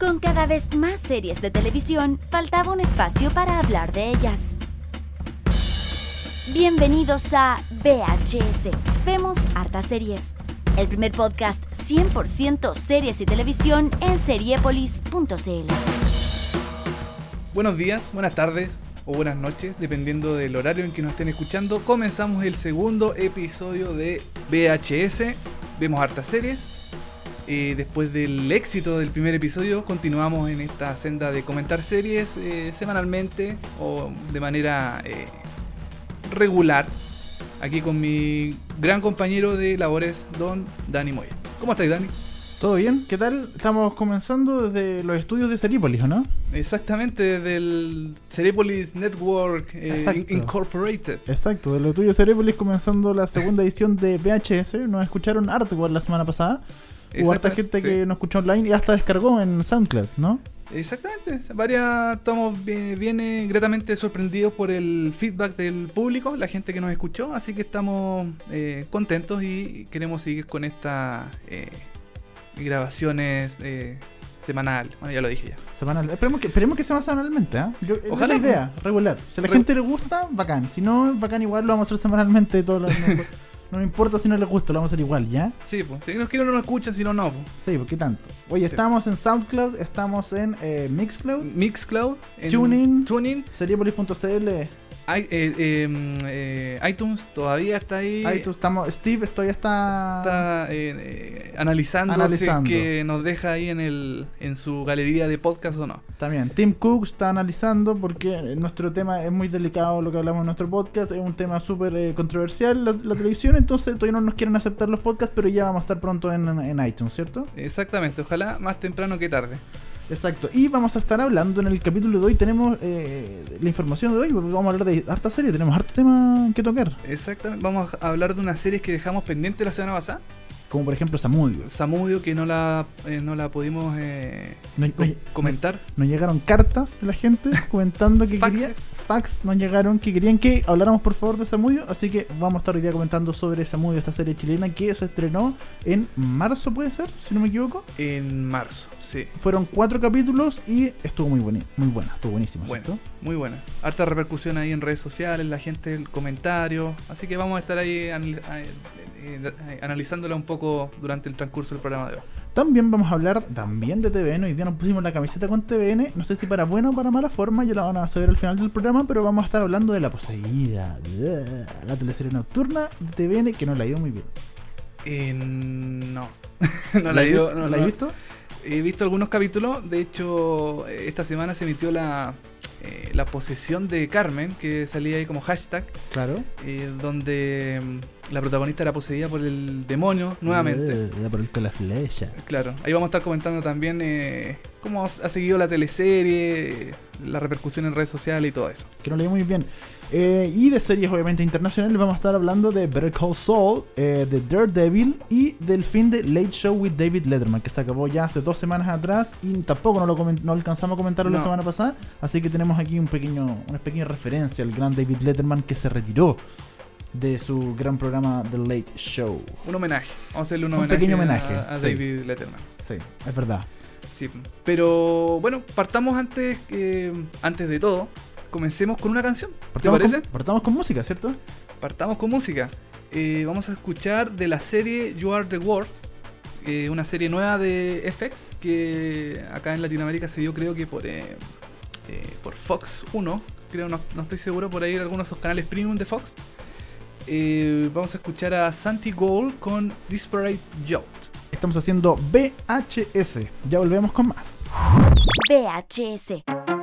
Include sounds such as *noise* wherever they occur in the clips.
Con cada vez más series de televisión, faltaba un espacio para hablar de ellas. Bienvenidos a VHS. Vemos hartas series. El primer podcast 100% series y televisión en seriepolis.cl. Buenos días, buenas tardes o buenas noches, dependiendo del horario en que nos estén escuchando. Comenzamos el segundo episodio de VHS. Vemos hartas series. Eh, después del éxito del primer episodio, continuamos en esta senda de comentar series eh, semanalmente o de manera eh, regular. Aquí con mi gran compañero de labores, don Dani Moya. ¿Cómo estáis, Dani? ¿Todo bien? ¿Qué tal? Estamos comenzando desde los estudios de Seripolis, ¿o no? Exactamente, desde el Cerepolis Network eh, Exacto. Incorporated. Exacto, de los estudios de Seripolis comenzando la segunda *laughs* edición de VHS. Nos escucharon harto igual la semana pasada. Hubo harta gente sí. que nos escuchó online y hasta descargó en SoundCloud, ¿no? Exactamente, varias estamos bien, bien, eh, gratamente sorprendidos por el feedback del público, la gente que nos escuchó, así que estamos eh, contentos y queremos seguir con estas eh, grabaciones eh, semanal. Bueno, ya lo dije ya. Semanal. Esperemos que, esperemos que sea más semanalmente. Yo- es Ojalá, la idea, regular. Si a la gente le gusta, bacán. Si no, bacán igual, lo vamos a hacer semanalmente. Todo lo- *laughs* no, no me importa si no les gusta, lo vamos a hacer igual, ¿ya? Sí, pues, si nos quieren no nos escuchan, si no, no. pues. Sí, ¿por qué tanto? Oye, Sí. estamos en SoundCloud, estamos en eh, Mixcloud, Mixcloud, en TuneIn. TuneIn, Seriepolis.cl, i- eh, eh, eh, iTunes todavía está ahí. Tú estamos. Steve, ya está. está eh, eh, analizando, Analizando. si es que nos deja ahí en el en su galería de podcast o no. También. Tim Cook está analizando porque nuestro tema es muy delicado, lo que hablamos en nuestro podcast. Es un tema súper eh, controversial, la, la televisión. Entonces, todavía no nos quieren aceptar los podcasts, pero ya vamos a estar pronto en, en iTunes, ¿cierto? Exactamente, ojalá más temprano que tarde. Exacto. Y vamos a estar hablando en el capítulo de hoy. Tenemos eh, la información de hoy. porque Vamos a hablar de harta serie. Tenemos harto tema que tocar. Exactamente, vamos a hablar de una serie que dejamos pendiente la semana pasada, Como por ejemplo Samudio. Samudio, que no la eh, no la pudimos eh, No- co- no- comentar. Nos llegaron cartas de la gente comentando que *laughs* quería. Fax nos llegaron que querían que habláramos por favor de Samudio. Así que vamos a estar hoy día comentando sobre Samudio, esta serie chilena que se estrenó en marzo, puede ser, si no me equivoco. En marzo, sí. Fueron cuatro capítulos y estuvo muy buena, muy buena, estuvo buenísimo. Bueno, ¿cierto? muy buena. Harta repercusión ahí en redes sociales, la gente, el comentario. Así que vamos a estar ahí eh, eh, analizándola un poco durante el transcurso del programa de hoy. También vamos a hablar también de TVN. Hoy día nos pusimos la camiseta con TVN. No sé si para buena o para mala forma, ya la van a saber al final del programa, pero vamos a estar hablando de La Poseída, la teleserie nocturna de TVN que nos la ha ido muy bien. Eh, no. *laughs* no la he ido- visto? no, ¿La he no. visto? He visto algunos capítulos. De hecho, esta semana se emitió la, eh, la posesión de Carmen, que salía ahí como hashtag, Claro. eh, donde mm, la protagonista era poseída por el demonio nuevamente. Eh, da por el con la flecha. Claro, ahí vamos a estar comentando también eh, cómo ha seguido la teleserie, la repercusión en redes sociales y todo eso. Que no leí muy bien. Eh, y de series obviamente internacionales vamos a estar hablando de Better Call Saul, eh, de Daredevil y del fin de Late Show with David Letterman, que se acabó ya hace dos semanas atrás y tampoco no lo no alcanzamos a comentarlo la semana pasada. Así que tenemos aquí un pequeño, una pequeña referencia al gran David Letterman que se retiró de su gran programa The Late Show. Un homenaje, vamos a hacerle un, Un homenaje, pequeño homenaje, a, sí. David Letterman. Sí, es verdad. Sí, pero bueno, partamos antes, eh, antes de todo, comencemos con una canción. ¿Te parece? Con, partamos con música, ¿cierto? Partamos con música. Eh, vamos a escuchar de la serie You Are the World, eh, una serie nueva de FX que acá en Latinoamérica se dio creo que por, eh, eh, por Fox 1, creo, no, no estoy seguro, por ahí algunos de esos canales premium de Fox. Eh, vamos a escuchar a Santi Gold con Disparate Yacht. Estamos haciendo VHS. Ya volvemos con más. VHS.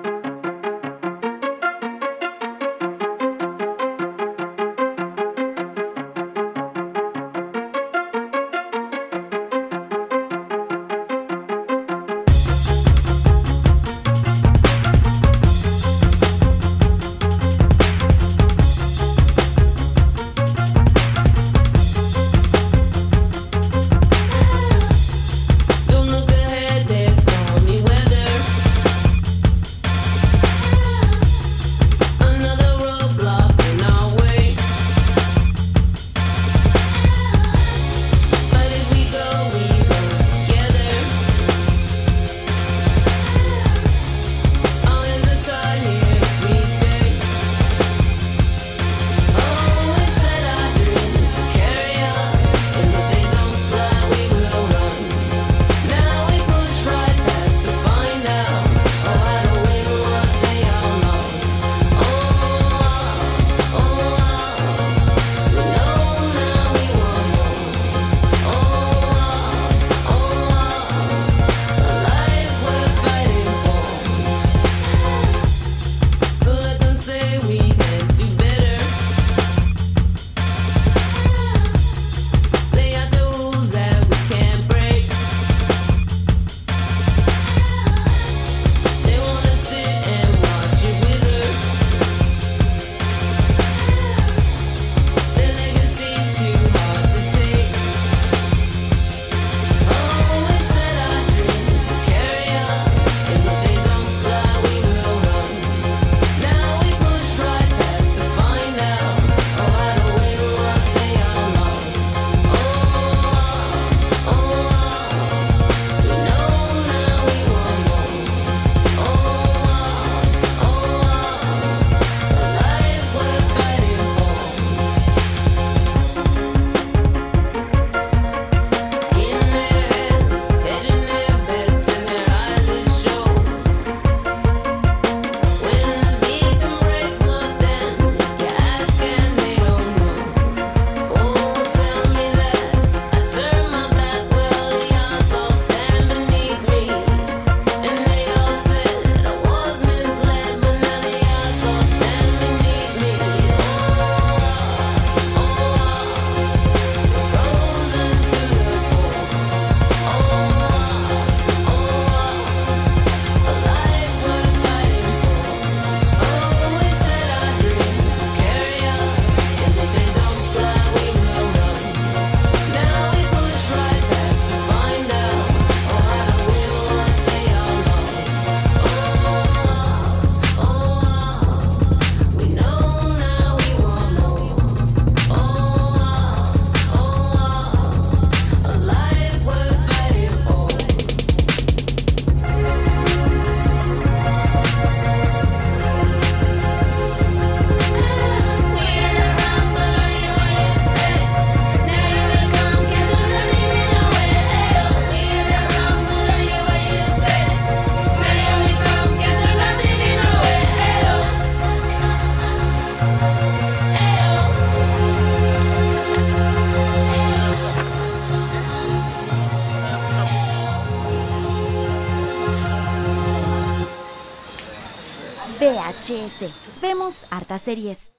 Hartas series.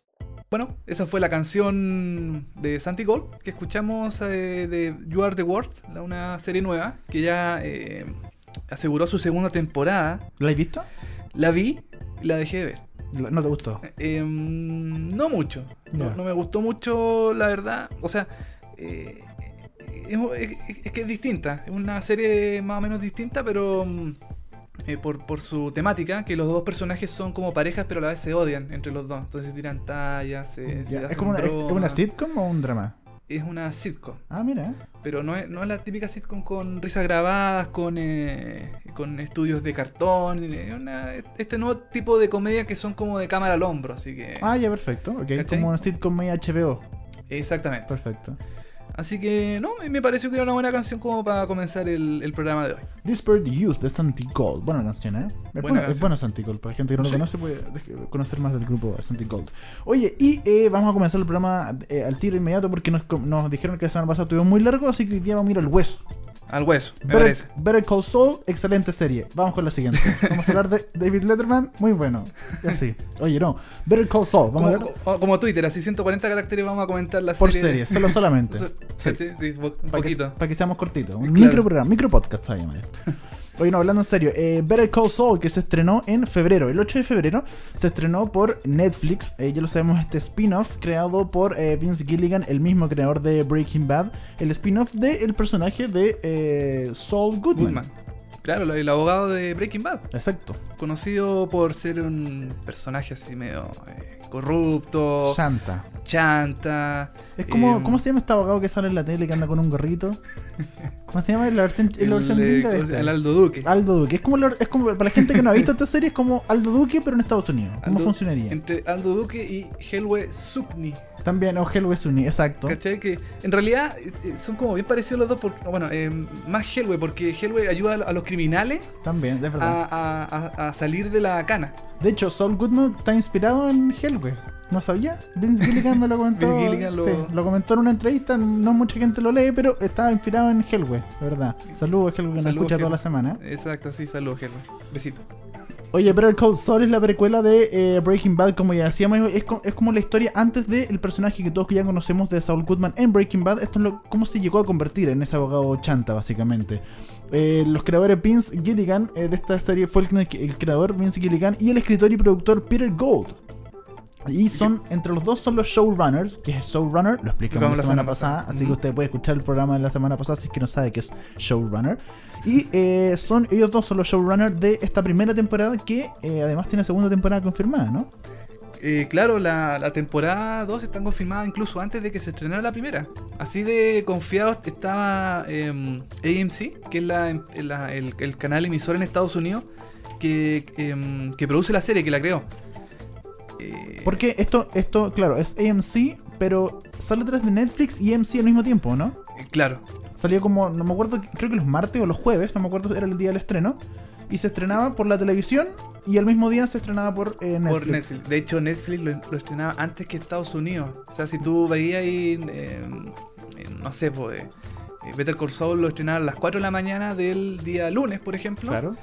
Bueno, esa fue la canción de Santi Gold que escuchamos eh, de You Are the World, la- una serie nueva que ya eh, aseguró su segunda temporada. ¿La has visto? La vi y la dejé de ver. ¿No te gustó? Eh, no mucho. No, no me gustó mucho, la verdad. O sea, eh, es, es- es que es distinta. Es una serie más o menos distinta, pero mm, eh, por, por su temática, que los dos personajes son como parejas, pero a la vez se odian entre los dos. Entonces tiran tallas, se, ¿Es como una, es- una sitcom o un drama? Es una sitcom. Ah, mira. Pero no es, no es la típica sitcom con risas grabadas, con, eh, con estudios de cartón. Una- este nuevo tipo de comedia que son como de cámara al hombro, así que... Ah, ya, perfecto. Ok, ¿Cachai? como una sitcom media HBO. Exactamente. Perfecto. Así que, no, me pareció que era una buena canción como para comenzar el, el programa de hoy. Disparate Youth de Santi Gold. Buena canción, ¿eh? Es Buena bueno, es bueno Santi Gold. Para gente que no lo Sí. conoce, puede conocer más del grupo Santi Gold. Oye, y eh, vamos a comenzar el programa eh, al tiro inmediato porque nos, nos dijeron que la semana pasada estuvo muy largo, así que hoy día vamos a ir al hueso. Al hueso, me Better, parece. Better Call Saul, excelente serie. Vamos con la siguiente. *laughs* Vamos a hablar de David Letterman, muy bueno. Y así. Oye, no. Better Call Saul, vamos Como, a ver como- como Twitter, así 140 caracteres vamos a comentar la por serie. serie, solo solamente. *laughs* Sí, sí, sí, un Para que, poquito. pa' que seamos cortitos. Un Claro. micro programa, micro podcast se *laughs* Oye, no, hablando en serio, eh, Better Call Saul, que se estrenó en febrero, el 8 de febrero, se estrenó por Netflix. Eh, ya lo sabemos, este spin-off creado por eh, Vince Gilligan, el mismo creador de Breaking Bad. El spin-off del personaje de Saul. Goodman. Claro, el abogado de Breaking Bad. Exacto. Conocido por ser un personaje así medio eh, corrupto, Santa. chanta. Es como, eh, ¿cómo se llama este abogado que sale en la tele que anda con un gorrito? *laughs* ¿Cómo se llama? La versión, en la versión el, gringa el Aldo Duque. Aldo Duque. Es como, la- es como, para la gente que no ha visto esta serie, es como Aldo Duque, pero en Estados Unidos. ¿Cómo Aldo- funcionaría? Entre Aldo Duque y Helwe Sukni. También, o Hellway Sunni, exacto. ¿Cachai? Que en realidad eh, son como bien parecidos los dos. Porque, bueno, eh, más Hellway, porque Hellway ayuda a lo- a los criminales También, es verdad. a, a- salir de la cana. De hecho, Saul Goodman está inspirado en Hellway. ¿No sabía? Vince *laughs* Gilligan me lo comentó. Vince Gilligan lo- sí, lo comentó en una entrevista. No mucha gente lo lee, pero estaba inspirado en Hellway, ¿verdad? Saludos, Hellway, que nos escucha toda Hellway. la semana. Exacto, sí, saludos, Hellway. Besito. Oye, pero el Cold Saul es la precuela de eh, Breaking Bad, como ya decíamos, es, es como la historia antes del personaje que todos ya conocemos de Saul Goodman en Breaking Bad. Esto es lo, cómo se llegó a convertir en ese abogado chanta, básicamente. Eh, los creadores Vince Gilligan eh, de esta serie fue el, el creador Vince Gilligan y el escritor y productor Peter Gold. Y son, entre los dos son los showrunners, que es showrunner, lo explicamos la, semana, pasada, así que usted puede escuchar el programa de la semana pasada si es que no sabe que es showrunner. Y eh, son ellos dos son los showrunners de esta primera temporada que eh, además tiene segunda temporada confirmada, ¿no? Eh, claro, la, la temporada 2 está confirmada incluso antes de que se estrenara la primera. Así de confiados estaba em, AMC, que es la- em, la- el, el canal emisor en Estados Unidos que, em, que produce la serie, que la creó. Eh, Porque esto, esto, claro, es AMC, pero sale atrás de Netflix y AMC al mismo tiempo, ¿no? Eh, claro, Salió como, no me acuerdo, creo que los martes o los jueves, no me acuerdo, era el día del estreno. Y se estrenaba por la televisión y al mismo día se estrenaba por eh, Netflix. por Netflix. De hecho, Netflix lo, lo estrenaba antes que Estados Unidos. O sea, si tú veías ahí, em, em, no sé, pues, eh, Better Call Saul lo estrenaba a las 4 de la mañana del día lunes, por ejemplo. Claro,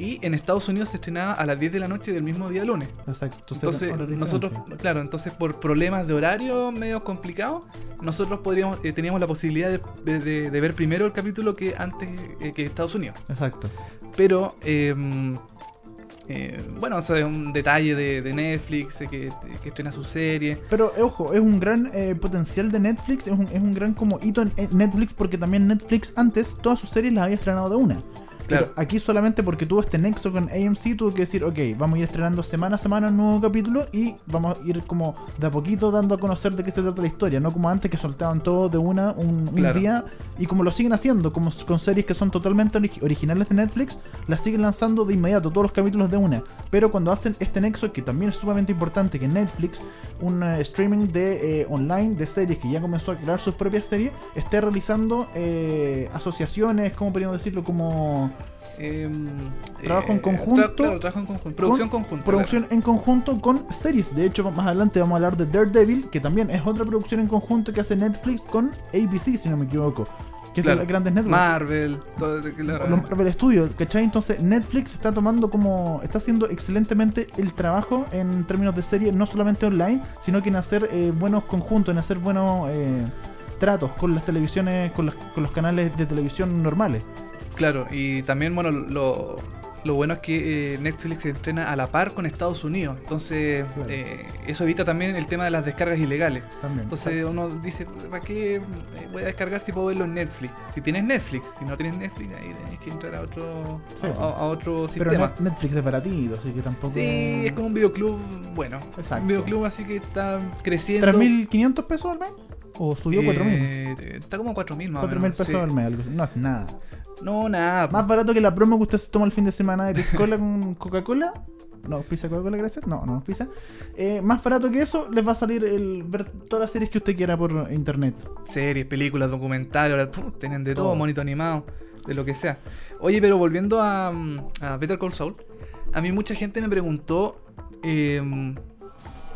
Y en Estados Unidos se estrenaba a las 10 de la noche del mismo día lunes. exacto. Entonces, nosotros, claro, entonces por problemas de horario medio complicados, nosotros podríamos, eh, teníamos la posibilidad de, de- de- de ver primero el capítulo que antes eh, que Estados Unidos. Exacto. Pero, eh, eh, bueno, eso es un detalle de, de Netflix, que, que estrena su serie. Pero eh, ojo, es un gran eh, potencial de Netflix, es un, es un gran como hito en Netflix porque también Netflix antes todas sus series las había estrenado de una. Claro. Pero aquí solamente porque tuvo este nexo con AMC tuvo que decir, ok, vamos a ir estrenando semana a semana un nuevo capítulo y vamos a ir como de a poquito dando a conocer de qué se trata la historia, no como antes que soltaban todo de una un, un día y como lo siguen haciendo, como con series que son totalmente ori- originales de Netflix, las siguen lanzando de inmediato todos los capítulos de una. Pero cuando hacen este nexo, que también es sumamente importante, que Netflix, un eh, streaming de eh, online de series que ya comenzó a crear sus propias series, esté realizando eh, asociaciones, como podríamos decirlo, como em, Trabajo en eh, conjunto tra- claro, trabajo en conjunto. Producción con- conjunta. Producción en conjunto con series. De hecho, más adelante vamos a hablar de Daredevil, que también es otra producción en conjunto que hace Netflix con ABC, si no me equivoco. Que es de las grandes networks. Marvel, todo. Los Marvel Studios, ¿cachai? Entonces Netflix está tomando como. está haciendo excelentemente el trabajo en términos de serie, no solamente online, sino que en hacer eh, buenos conjuntos, en hacer buenos eh, tratos con las televisiones, con los, con los canales de televisión normales. Claro, y también, bueno, lo, lo bueno es que eh, Netflix se entrena a la par con Estados Unidos. Entonces, Claro. eh, eso evita también el tema de las descargas ilegales. También. Entonces uno dice, ¿para qué eh, voy a descargar si puedo verlo en Netflix? Si tienes Netflix, si no tienes Netflix, ahí tenés que entrar a otro, Sí. a, a otro Pero sistema. Net- Netflix es baratito, así que tampoco. Sí, es como un videoclub, bueno, Exacto. un videoclub así que está creciendo. ¿3.500 pesos al mes? ¿O subió 4.000? Eh, Está como 4.000 más o 4.000 menos. pesos sí. al mes, algo así. No es nada. No, nada. Más barato que la promo que usted se toma el fin de semana de piscola con *laughs* Coca-Cola. No, pizza Coca-Cola, gracias. No, no, pizza. Eh, más barato que eso, les va a salir el ver todas las series que usted quiera por internet. Series, películas, documentales, tienen de todo, Todo. monito animado, de lo que sea. Oye, pero volviendo a, mm, a Better Call Saul, a mí mucha gente me preguntó eh,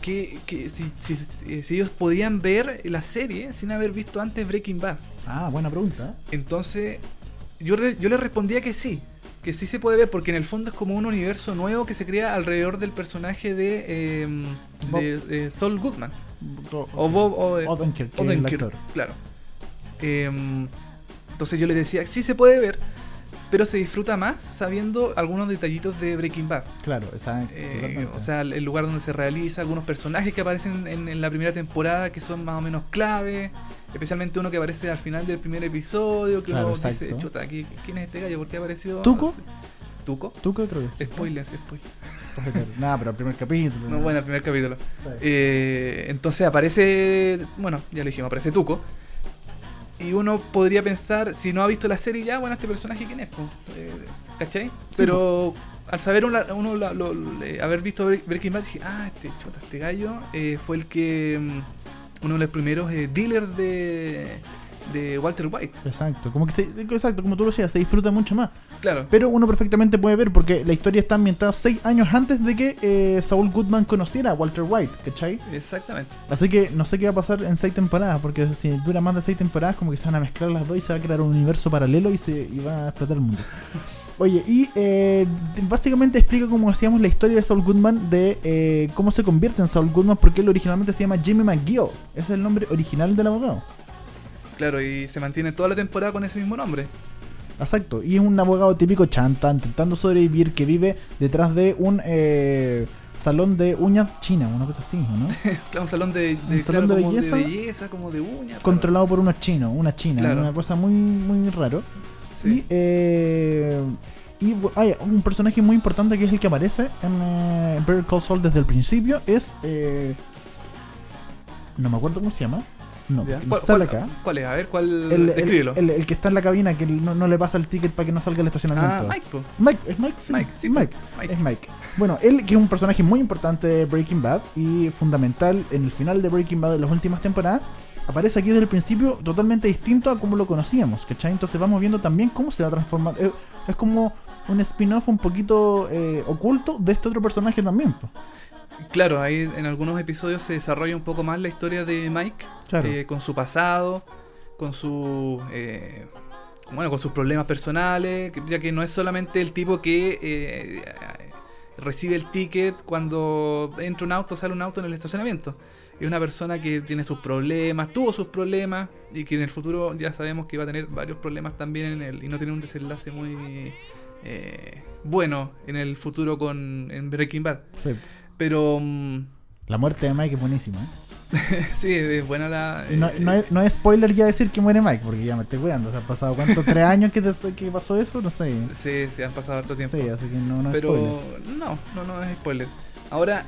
que, que si, si- si- si ellos podían ver la serie sin haber visto antes Breaking Bad. Ah, buena pregunta. ¿eh? Entonces, yo, re- yo le respondía que sí, que sí se puede ver, porque en el fondo es como un universo nuevo que se crea alrededor del personaje de, eh, de, de Saul Goodman. O, O Bob o, eh, Odenkirk, Odenkirk, claro. Em, entonces yo les decía, sí se puede ver, pero se disfruta más sabiendo algunos detallitos de Breaking Bad. Claro, exacto. Eh, o sea, el lugar donde se realiza, algunos personajes que aparecen en, en la primera temporada que son más o menos clave, especialmente uno que aparece al final del primer episodio, que Claro, uno dice, chuta, ¿qui- ¿quién es este gallo? ¿Por qué apareció? ¿Tuco? No sé. ¿Tuco? ¿Tú qué creo que es? Spoiler, spoiler. Spoiler. *laughs* Nada, pero el primer capítulo. No, bueno, el primer capítulo. Eh, entonces aparece, bueno, ya lo dijimos, aparece Tuco. Y uno podría pensar, si no ha visto la serie ya, bueno, este personaje quién es? Eh, ¿cachai? Pero al saber una- uno la- lo- le- haber visto Bre- Breaking Bad, dije, ah, este chuta, este gallo eh, fue el que, mm, uno de los primeros eh, dealers de, de Walter White. Exacto, como que se, exacto, como tú lo decías, se disfruta mucho más. Claro, Pero uno perfectamente puede ver porque la historia está ambientada 6 años antes de que eh, Saul Goodman conociera a Walter White, ¿cachai? exactamente. Así que no sé qué va a pasar en 6 temporadas, porque si dura más de 6 temporadas, como que se van a mezclar las dos y se va a crear un universo paralelo y, se, y va a explotar el mundo. *laughs* Oye, y eh, básicamente explica, como decíamos, la historia de Saul Goodman, de eh, cómo se convierte en Saul Goodman, porque él originalmente se llama Jimmy McGill. Ese es el nombre original del abogado. Claro, y se mantiene toda la temporada con ese mismo nombre. Exacto, y es un abogado típico chanta, intentando sobrevivir, que vive detrás de un eh, salón de uñas china, una cosa así, ¿no? *laughs* Claro, un salón de, Un salón de como belleza. belleza, como de uñas. Controlado por unos chinos, una china, Claro. una cosa muy, muy raro. Sí. Y, eh, y hay un personaje muy importante que es el que aparece en eh, Better Call Saul desde el principio. Es. eh, no me acuerdo cómo se llama. No, Ya. ¿Cuál, sale cuál- acá. cuál es? A ver, ¿cuál? El, el- Descríbelo. el- el que está en la cabina que no, no le pasa el ticket para que no salga el ah, estacionamiento. Mike, po. Mike, ¿es Mike? Sí, Mike, sí, es Mike. Mike. Es Mike. Bueno, él que es un personaje muy importante de Breaking Bad y fundamental en el final de Breaking Bad de las últimas temporadas, aparece aquí desde el principio totalmente distinto a como lo conocíamos, ¿cachai? Entonces vamos viendo también cómo se va transformando. Es, es como un spin-off un poquito eh, oculto de este otro personaje también. po. Claro, ahí en algunos episodios se desarrolla un poco más la historia de Mike, Claro. eh, con su pasado, con su eh, bueno, con sus problemas personales, ya que no es solamente el tipo que eh, recibe el ticket cuando entra un auto, sale un auto en el estacionamiento. Es una persona que tiene sus problemas, tuvo sus problemas y que en el futuro ya sabemos que va a tener varios problemas también en él y no tiene un desenlace muy eh, bueno en el futuro con en Breaking Bad. Sí. Pero mm, La muerte de Mike es buenísima. ¿eh? *laughs* sí, es buena la. Y no, eh, no es, no es spoiler ya decir que muere Mike, porque ya me estoy cuidando. ¿Se han pasado cuánto? *laughs* ¿Tres años que, te- que pasó eso? No sé. Sí, sí, han pasado harto tiempo. Sí, así que no, no es pero spoiler. no, no, no es spoiler. Ahora,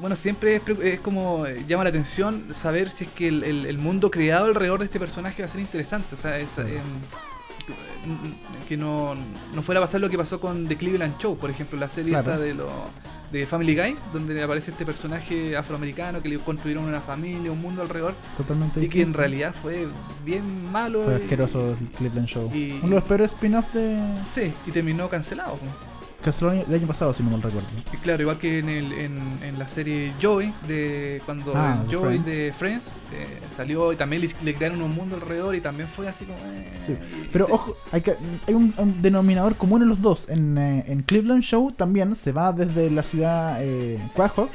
bueno, siempre es, es como eh, llama la atención saber si es que el, el- el mundo creado alrededor de este personaje va a ser interesante. O sea, es, em, que no, no fuera a pasar lo que pasó con The Cleveland Show, por ejemplo, la serie Claro. esta de los de Family Guy, donde aparece este personaje afroamericano que le construyeron una familia, un mundo alrededor, Totalmente y que en realidad fue bien malo. Fue y- asqueroso el Cleveland Show. y- Uno de los peores spin-offs de Sí, y terminó cancelado. Po. Castle el año pasado, si no mal recuerdo. Claro, igual que en, el, en, en la serie Joey, de cuando Ah, el de Joey Friends. de Friends eh, salió y también le, le crearon un mundo alrededor y también fue así como... eh, Sí, Pero ojo, hay, que, hay un, un denominador común en los dos. En, eh, en Cleveland Show también se va desde la ciudad eh, Quahog,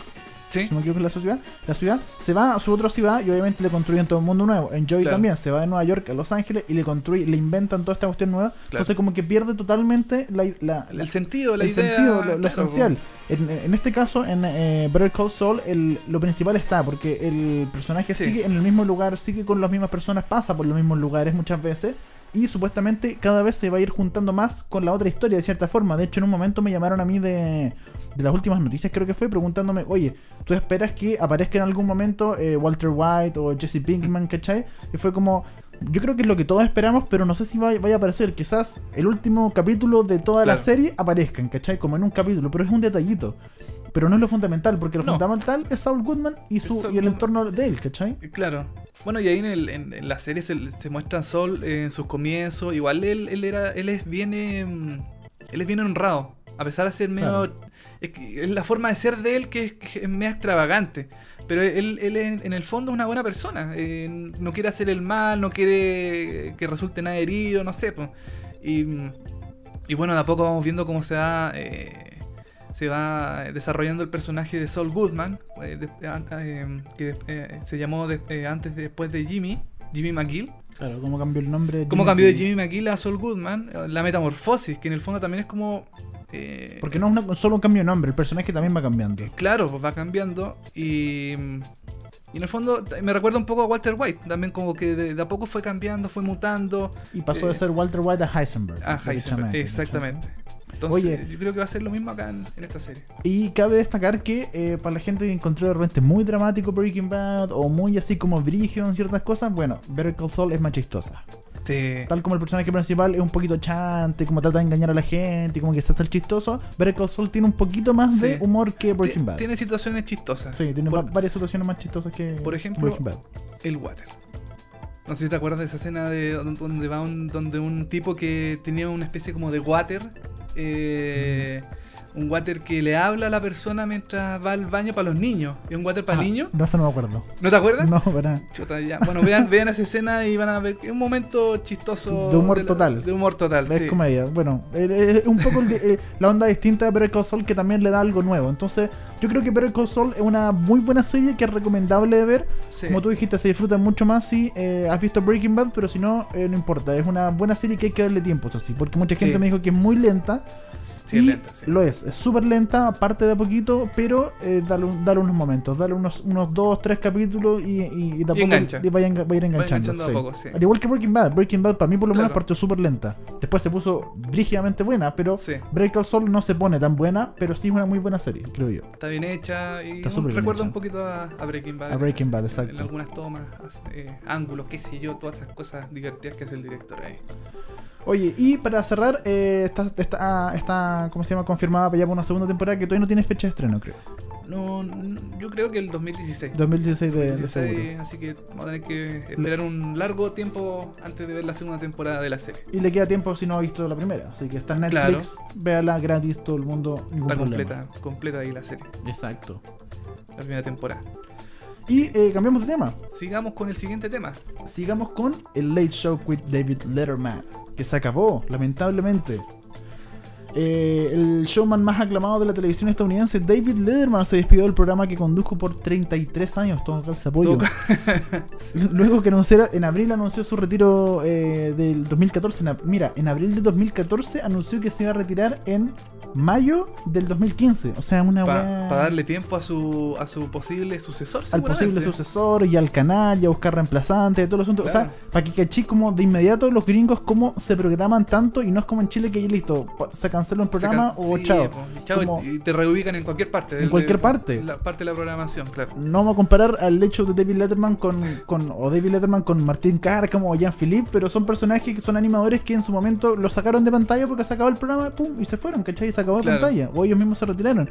Sí, no equivoco es la ciudad, la ciudad, se va a su otra ciudad y obviamente le construyen todo un mundo nuevo. En Joey Claro. también se va de Nueva York a Los Ángeles y le construyen, le inventan toda esta cuestión nueva. Entonces como que pierde totalmente la, la- la- el sentido, la el idea... sentido, lo, esencial. En, en este caso, en eh, Better Call Saul, el, lo principal está, porque el personaje Sí. sigue en el mismo lugar, sigue con las mismas personas, pasa por los mismos lugares muchas veces, y supuestamente cada vez se va a ir juntando más con la otra historia, de cierta forma. De hecho, en un momento me llamaron a mí de, de las últimas noticias, creo que fue, preguntándome, oye, ¿tú esperas que aparezca en algún momento eh, Walter White o Jesse Pinkman, ¿cachai? Y fue como... Yo creo que es lo que todos esperamos, pero no sé si vaya, vaya a aparecer. Quizás el último capítulo de toda la serie aparezcan, ¿cachai? Como en un capítulo, pero es un detallito. Pero no es lo fundamental, porque lo No. fundamental es Saul Goodman y, su, Saul y el entorno de él, ¿cachai? Claro. Bueno, y ahí en, el- en- en la serie se, se muestra Sol en sus comienzos. Igual él, él era, él es bien, em, él es bien honrado. A pesar de ser medio, Claro. es, que es la forma de ser de él que es, que es medio extravagante. Pero él, él en, en el fondo es una buena persona. Eh, no quiere hacer el mal, no quiere que resulte nada herido, no sé. po. Y, y bueno, de a poco vamos viendo cómo se va, eh, se va desarrollando el personaje de Saul Goodman, eh, de- que de- se llamó de- antes después de Jimmy, Jimmy McGill. Claro, cómo cambió el nombre. ¿Cómo cambió de Jimmy McGill a Saul Goodman? La metamorfosis, que en el fondo también es como... eh, Porque no es una- solo un cambio de nombre, el personaje también va cambiando. Claro, pues va cambiando y, y en el fondo me recuerda un poco a Walter White, también como que de, de a poco fue cambiando, fue mutando Y pasó Eh, de ser Walter White a Heisenberg. a Heisenberg. Exactamente. Entonces, Oye. yo creo que va a ser lo mismo acá en, en esta serie. Y cabe destacar que eh, para la gente que encontró de repente muy dramático Breaking Bad o muy así como brigio en ciertas cosas, bueno, Better Call Saul es más chistosa. Sí. Tal como el personaje principal es un poquito chante, como trata de engañar a la gente, como que se hace el chistoso, Better Call Saul tiene un poquito más de humor que Breaking Bad. Tiene situaciones chistosas. Sí, tiene Por- varias situaciones más chistosas que Por ejemplo, Breaking Bad. el water. No sé si te acuerdas de esa escena de donde- donde va un, donde un tipo que tenía una especie como de water. eh, Un water que le habla a la persona mientras va al baño para los niños. Es un water para Ah, niños. No, eso no me acuerdo. ¿No te acuerdas? No, para. Chuta, ya. Bueno, vean, vean esa escena y van a ver que es un momento chistoso. De humor la- total. De humor total, Es sí. comedia. Bueno, eh, es un poco el eh, la onda distinta de Better Call Saul que también le da algo nuevo. Entonces, yo creo que Better Call Saul es una muy buena serie que es recomendable de ver. Sí. Como tú dijiste, se disfruta mucho más si eh, has visto Breaking Bad, pero si no, eh, no importa. Es una buena serie que hay que darle tiempo, eso sí. Porque mucha gente Sí. me dijo que es muy lenta. Sí, y es lenta, sí. Lo es, es súper lenta, parte de a poquito, pero eh, dale, un- dale unos momentos, dale unos, unos dos, tres capítulos y, y, y tampoco engancha. y vaya, va a ir enganchando. enganchando a poco, sí. Al igual que Breaking Bad, Breaking Bad para mí por lo menos Claro. partió súper lenta. Después se puso brígidamente buena, pero. Breaking Bad Soul no se pone tan buena, pero sí es una muy buena serie, creo yo. Está bien hecha y Está un- bien recuerda hecha. un poquito a, a Breaking Bad. A Breaking Bad, En- exacto. En algunas tomas, eh, ángulos, qué sé yo, todas esas cosas divertidas que hace el director ahí. Oye, y para cerrar, eh, está, está, está, ¿cómo se llama? Confirmada para ya por una segunda temporada que todavía no tiene fecha de estreno, creo. No, no, yo creo que el 2016. 2016 de, de 2016, seguro. así que vamos a tener que esperar un largo tiempo antes de ver la segunda temporada de la serie. Y le queda tiempo si no ha visto la primera. Así que está en Netflix, véala gratis, todo el mundo, Está problema. completa, completa ahí la serie, Exacto. la primera temporada. Y eh, cambiamos de tema. Sigamos con el siguiente tema. Sigamos con el Late Show with David Letterman, que se acabó, lamentablemente. Eh, el showman más aclamado de la televisión estadounidense, David Letterman, se despidió del programa que condujo por 33 años, todo calza apoyo. Todo *laughs* Luego que anunciara, en abril anunció su retiro eh, del 2014. En mira, en abril de 2014 anunció que se iba a retirar en mayo del 2015. O sea, una Para weá- darle tiempo a su, a su posible sucesor. al posible sucesor y al canal y a buscar reemplazantes, todo el asunto. O sea, para que cachí como de inmediato los gringos cómo se programan tanto y no es como en Chile que ya listo, pa- se cancela un programa can- o sí, chao. chao, y- Como- y te reubican en cualquier parte. En cualquier parte. La parte de la programación, claro. no vamos a comparar al hecho de David Letterman con, con o David Letterman con Martín Cárcamo o Jean-Philippe, pero son personajes que son animadores que en su momento lo sacaron de pantalla porque se acabó el programa, pum, y se fueron, ¿cachai? Y se acabó Claro. pantalla, o ellos mismos se retiraron.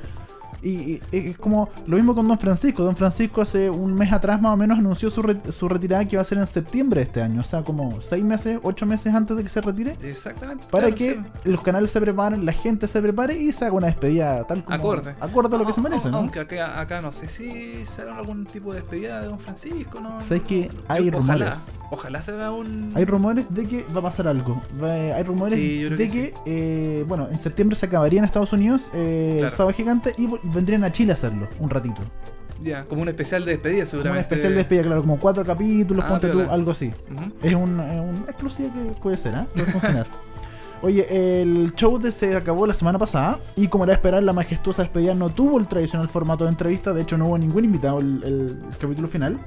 Y, y es como lo mismo con Don Francisco. Don Francisco hace un mes atrás más o menos anunció su, re- su retirada que va a ser en septiembre de este año. O sea, como seis meses, ocho meses antes de que se retire. Exactamente. Para claro, que sí. los canales se preparen, la gente se prepare y se haga una despedida tal como Acorde. acorde a lo que se Au- merece, ¿no? Aunque acá, acá no sé si será algún tipo de despedida de Don Francisco, ¿no? ¿Sabes que Yo- hay ojalá, rumores? Ojalá se haga un. Hay rumores de que va a pasar algo. Va- hay rumores Sí, de que que, eh, bueno, en septiembre se acabaría en Estados Unidos eh, Claro. el sábado gigante y vendrían a Chile a hacerlo un ratito. Ya, como un especial de despedida, Como seguramente. una especial de despedida, claro, como cuatro capítulos, Ah, ponte tú, algo así. Es un, es un exclusiva que puede ser, ¿ah? Puede funcionar. *laughs* Oye, el show de se acabó la semana pasada y como era de esperar, la majestuosa despedida no tuvo el tradicional formato de entrevista, de hecho no hubo ningún invitado el, el capítulo final.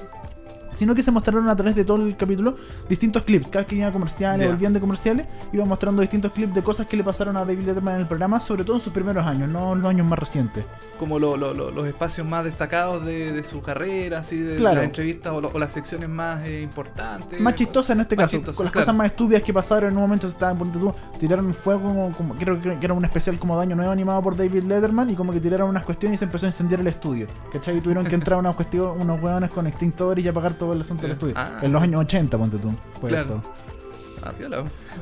Sino que se mostraron a través de todo el capítulo distintos clips. Cada vez que iban a comerciales, Ya. volvían de comerciales, iban mostrando distintos clips de cosas que le pasaron a David Letterman en el programa, sobre todo en sus primeros años, no en los años más recientes. Como lo- lo- lo- los espacios más destacados de, de su carrera, así, de Claro. las entrevistas o, lo- o las secciones más eh, importantes. más chistosa en este caso, con las claro. cosas más estúpidas que pasaron en un momento estaban ponte tú, tiraron fuego como, como- creo que que era un especial como daño nuevo animado por David Letterman y como que tiraron unas cuestiones y se empezó a incendiar el estudio. ¿Cachai? Y tuvieron que *laughs* entrar unas cuestiones, unos hueones con extintores y apagar todo el asunto del estudio. Ah. en los años 80, ponte tú. fue Claro. esto. Ah.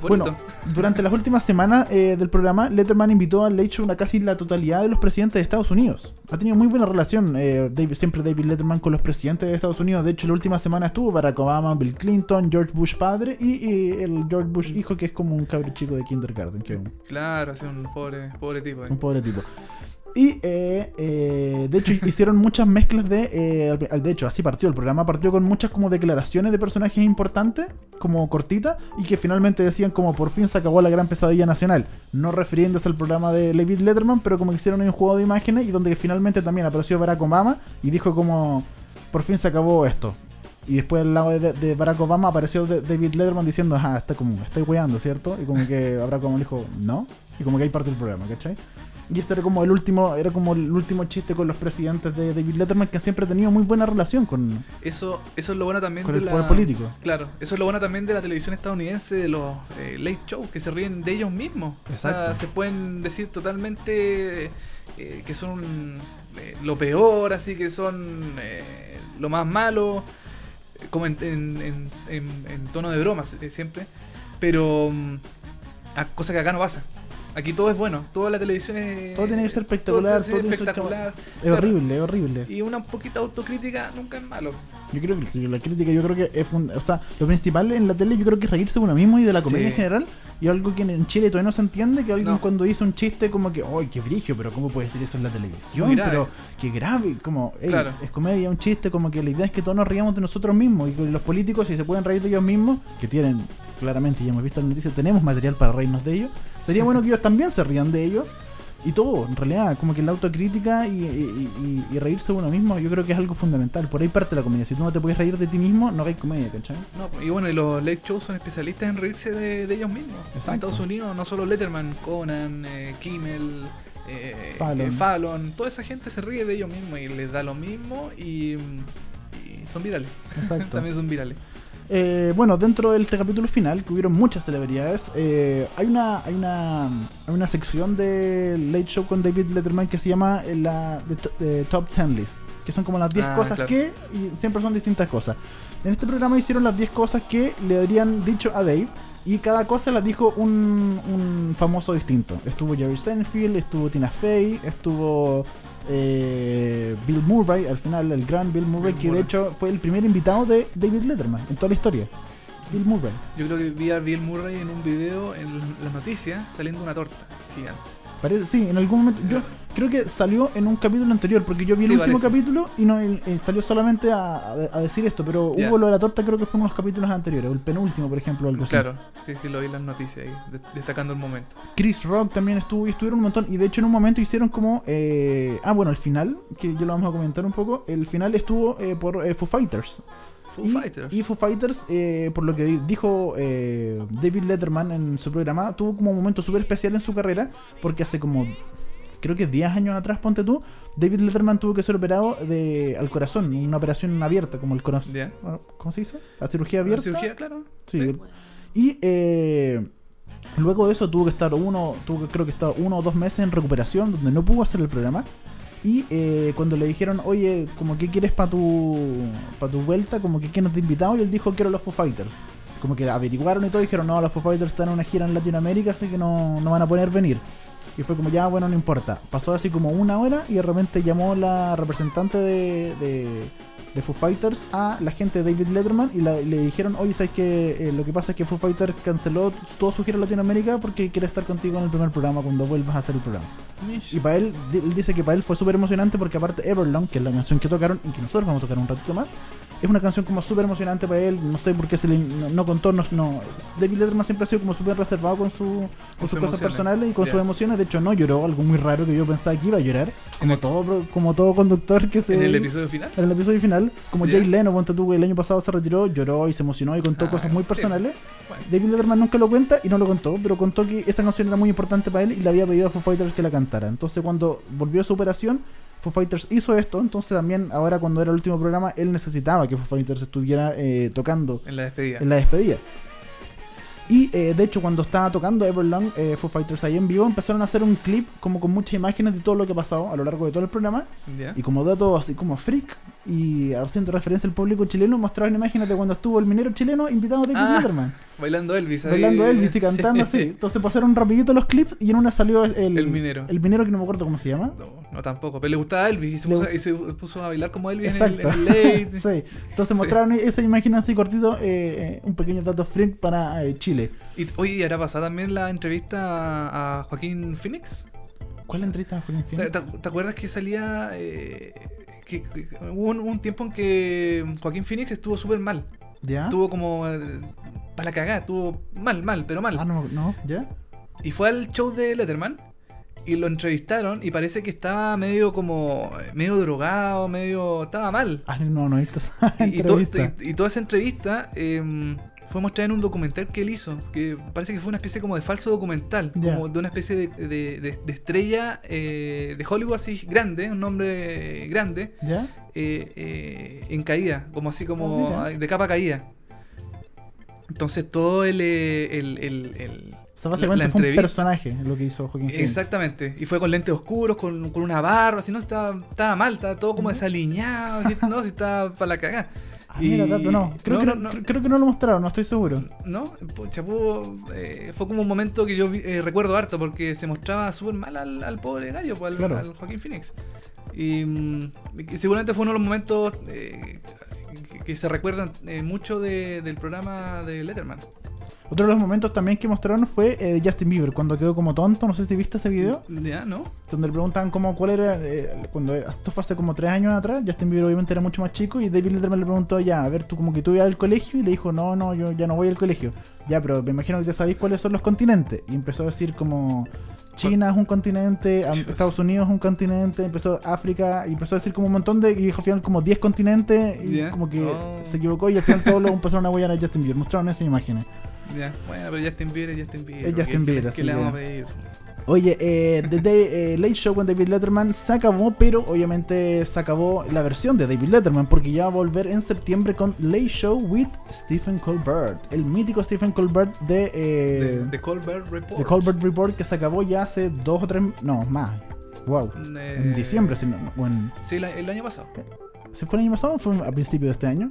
Bueno, durante las últimas semanas eh, del programa, Letterman invitó al Late Show a casi la totalidad de los presidentes de Estados Unidos. Ha tenido muy buena relación eh, David, siempre David Letterman con los presidentes de Estados Unidos. De hecho, la última semana estuvo Barack Obama, Bill Clinton, George Bush padre y, y el George Bush hijo, que es como un cabro chico de kindergarten, que es un, Claro, pobre, pobre tipo. eh. un pobre tipo. Y eh, eh, de hecho *laughs* hicieron muchas mezclas de... eh, de hecho, así partió el programa. Partió con muchas como declaraciones de personajes importantes, como cortitas, y que finalmente decían como por fin se acabó la gran pesadilla nacional. No refiriéndose al programa de David Letterman, pero como que hicieron un juego de imágenes y donde finalmente también apareció Barack Obama y dijo como por fin se acabó esto. Y después al lado de, Barack Obama apareció David Letterman diciendo, ajá, está como, estoy weando, ¿cierto? Y como que Barack Obama dijo, no. Y como que ahí parte el programa, ¿cachai? Y este era como el último, era como el último chiste con los presidentes de David Letterman que siempre ha tenido muy buena relación con, Eso, eso es lo bueno también con de el la... poder político. Claro, eso es lo bueno también de la televisión estadounidense, de los eh, late shows, que se ríen de ellos mismos. O sea, se pueden decir totalmente eh, que son eh, lo peor, así que son lo más malo, como en, en- en- en- tono de broma eh, siempre. Pero, mm, a- cosa que acá no pasa. Aquí todo es bueno, toda la televisión es... Todo tiene que ser espectacular, todo tiene que ser todo tiene espectacular. Es Claro. horrible, es horrible. Y una poquita autocrítica nunca es malo. Yo creo que la crítica, yo creo que es o sea, lo principal en la tele yo creo que es reírse de uno mismo y de la comedia Sí. en general. Y algo que en Chile todavía no se entiende, que alguien No. cuando dice un chiste como que, ¡ay, qué brigio! Pero ¿cómo puede decir eso en la televisión? Pero qué grave, como, "Ey, Claro. es comedia, un chiste, como que la idea es que todos nos riamos de nosotros mismos. Y los políticos, si se pueden reír de ellos mismos, que tienen, claramente, ya hemos visto la noticia, tenemos material para reírnos de ellos. Sería bueno que ellos también se rían de ellos. Y todo, en realidad, como que la autocrítica y, y- y- y reírse de uno mismo, yo creo que es algo fundamental. Por ahí parte la comedia. Si tú no te puedes reír de ti mismo, no hay comedia, ¿cachai? No, y bueno, y los late shows son especialistas en reírse de, de ellos mismos. Exacto. En Estados Unidos, no solo Letterman, Conan, eh, Kimmel, eh, Fallon. eh, Fallon, toda esa gente se ríe de ellos mismos y les da lo mismo y, y son virales. Exacto. *laughs* También son virales. Eh, bueno, dentro de este capítulo final, que hubieron muchas celebridades, eh, hay, una, hay, una, hay una sección de Late Show con David Letterman que se llama eh, la de to- de Top 10 List, que son como las 10 Ah, cosas claro. que, y siempre son distintas cosas. En este programa hicieron las 10 cosas que le habrían dicho a Dave, y cada cosa las dijo un, un famoso distinto. Estuvo Jerry Seinfeld, estuvo Tina Fey, estuvo eh, Bill Murray, al final el gran Bill Murray, Bill que de hecho fue el primer invitado de David Letterman en toda la historia. Bill Murray. Yo creo que vi a Bill Murray en un video en las noticias saliendo una torta gigante. Parece, sí, en algún momento. Yo creo que salió en un capítulo anterior, porque yo vi el Sí, último parece. capítulo y no salió solamente a, decir esto, pero Ya. hubo lo de la torta, creo que fue en los capítulos anteriores, o el penúltimo, por ejemplo, algo así. Claro, sí, sí, lo vi en las noticias ahí, de- destacando el momento. Chris Rock también estuvo y estuvieron un montón. Y de hecho, en un momento hicieron como. eh, ah, bueno, el final, que yo lo vamos a comentar un poco. El final estuvo eh, por eh, Foo Fighters. Foo y, Fighters. y Foo Fighters, eh, por lo que di- dijo eh, David Letterman en su programa, tuvo como un momento súper especial en su carrera, porque hace como, creo que 10 años atrás, ponte tú, David Letterman tuvo que ser operado de, al corazón, una operación abierta, como el corazón. ¿Cómo se dice? La cirugía ¿La abierta. cirugía, claro. Sí. Y eh, luego de eso tuvo que estar uno, tuvo que, creo que estar uno o dos meses en recuperación, donde no pudo hacer el programa. Y eh, cuando le dijeron, oye, como que quieres para tu, pa tu vuelta, como que quién nos ha invitado, y él dijo, quiero los Foo Fighters. Como que averiguaron y todo, y dijeron, no, los Foo Fighters están en una gira en Latinoamérica, así que no, no van a poder venir. Y fue como, ya, bueno, no importa. Pasó así como una hora y de repente llamó la representante de, de, de Foo Fighters a la gente de David Letterman y la- le dijeron, oye, ¿sabes que Lo que pasa es que Foo Fighters canceló todo su gira en Latinoamérica porque quiere estar contigo en el primer programa cuando vuelvas a hacer el programa. Y para él, él dice que para él fue súper emocionante porque aparte Everlong, que es la canción que tocaron y que nosotros vamos a tocar un ratito más, es una canción como súper emocionante para él, no sé por qué se le no, no contó, no, no- David Letterman siempre ha sido como súper reservado con, su, con, Con sus sus cosas emociones. personales y con Ya. sus emociones, de hecho no lloró, algo muy raro que yo pensaba que iba a llorar, como el- todo, como todo conductor que se... En el episodio final. en el episodio final, como. Jay Leno, ponte tú, que el año pasado se retiró, lloró y se emocionó y contó Ah, cosas muy sí. personales. Bueno, David Letterman nunca lo cuenta y no lo contó, pero contó que esa canción era muy importante para él y le había pedido a Foo Fighters que la cantara. Entonces cuando volvió a su operación, Foo Fighters hizo esto, entonces también ahora cuando era el último programa, él necesitaba que Foo Fighters estuviera eh, tocando en la despedida. en la despedida. Y eh, de hecho cuando estaba tocando Everlong, eh, Foo Fighters ahí en vivo, empezaron a hacer un clip como con muchas imágenes de todo lo que ha pasado a lo largo de todo el programa. Y como dato así como freak y haciendo referencia al público chileno, mostraban imágenes de cuando estuvo el minero chileno invitado a Ah. Bailando Elvis. ahí. Bailando Elvis y *laughs* cantando Sí. así. Entonces pasaron rapidito los clips y en una salió el, El minero. El minero que no me acuerdo cómo se llama. No, no tampoco. Pero le gustaba Elvis y se, Le- puso, y se puso a bailar como Elvis Exacto. en el, en el late. *laughs* sí. Entonces mostraron esa imagen así cortito, eh, eh, un pequeño dato freak para eh, Chile. Y oye, ¿y ahora pasada también la entrevista a, a Joaquín Phoenix? ¿Cuál la entrevista de Joaquín ¿Te, Phoenix? te- te acuerdas que salía... eh, que, que- hubo un, un tiempo en que Joaquín Phoenix estuvo súper mal. ¿Ya? Estuvo como... eh, para la cagada, estuvo mal, mal, pero mal. Ah, no, no, ¿ya? Y fue al show de Letterman y lo entrevistaron y parece que estaba medio como... medio drogado, medio... estaba mal. Ah, no, no he visto esa Y, to- entrevista. y- y toda esa entrevista em, fue mostrada en un documental que él hizo, que parece que fue una especie como de falso documental, como de una especie de, de- de- de estrella eh, de Hollywood así grande, un nombre grande, ¿Ya? Eh, eh, en caída, como así como Ah, de capa caída. Entonces todo el... eh, el, el- el- O sea, básicamente la fue un personaje lo que hizo Joaquín Phoenix. Exactamente, y fue con lentes oscuros, con, con una barba, así no estaba, estaba mal, estaba todo como desaliñado, así, no, si estaba para la cagada. Ah, mira, Y- dato, no. Creo, no, que no, no, no. creo- creo que no lo mostraron, no estoy seguro. No, pucha, pudo, eh, fue como un momento que yo eh, recuerdo harto porque se mostraba súper mal al, al pobre gallo, pues, al, Claro. al Joaquín Phoenix. Y, mm, que seguramente fue uno de los momentos eh, que, que se recuerdan eh, mucho de- del programa de Letterman. Otro de los momentos también que mostraron fue eh, Justin Bieber, cuando quedó como tonto, no sé si viste ese video, ¿Ya? ¿No? donde le preguntaban cómo, cuál era, eh, cuando esto fue hace como tres años atrás, Justin Bieber obviamente era mucho más chico y David Letterman le preguntó, ya, a ver, tú como que tú ibas al colegio y le dijo, no, no, yo ya no voy al colegio. Ya, pero me imagino que ya sabéis cuáles son los continentes. Y empezó a decir como... China es un continente, Estados Unidos es un continente, empezó África, y empezó a decir como un montón de, y dijo al final como 10 continentes, y como que Oh. se equivocó, y al final todos lo *laughs* empezaron a huellar a Justin Bieber. Mostraron esas imágenes. Ya, bueno, pero Justin Bieber es Justin Bieber. Es ¿qué- Justin Bieber, ¿Qué, así le que- vamos a pedir? Oye, eh, The Day- eh, Late Show con David Letterman se acabó, pero obviamente se acabó la versión de David Letterman porque ya va a volver en septiembre con Late Show with Stephen Colbert, el mítico Stephen Colbert de, eh, de Colbert Report. de Colbert Report que se acabó ya hace dos o tres, no, más. Wow. Eh, En diciembre, si no, Sí, el año pasado. ¿se fue el año pasado o fue a principios de este año?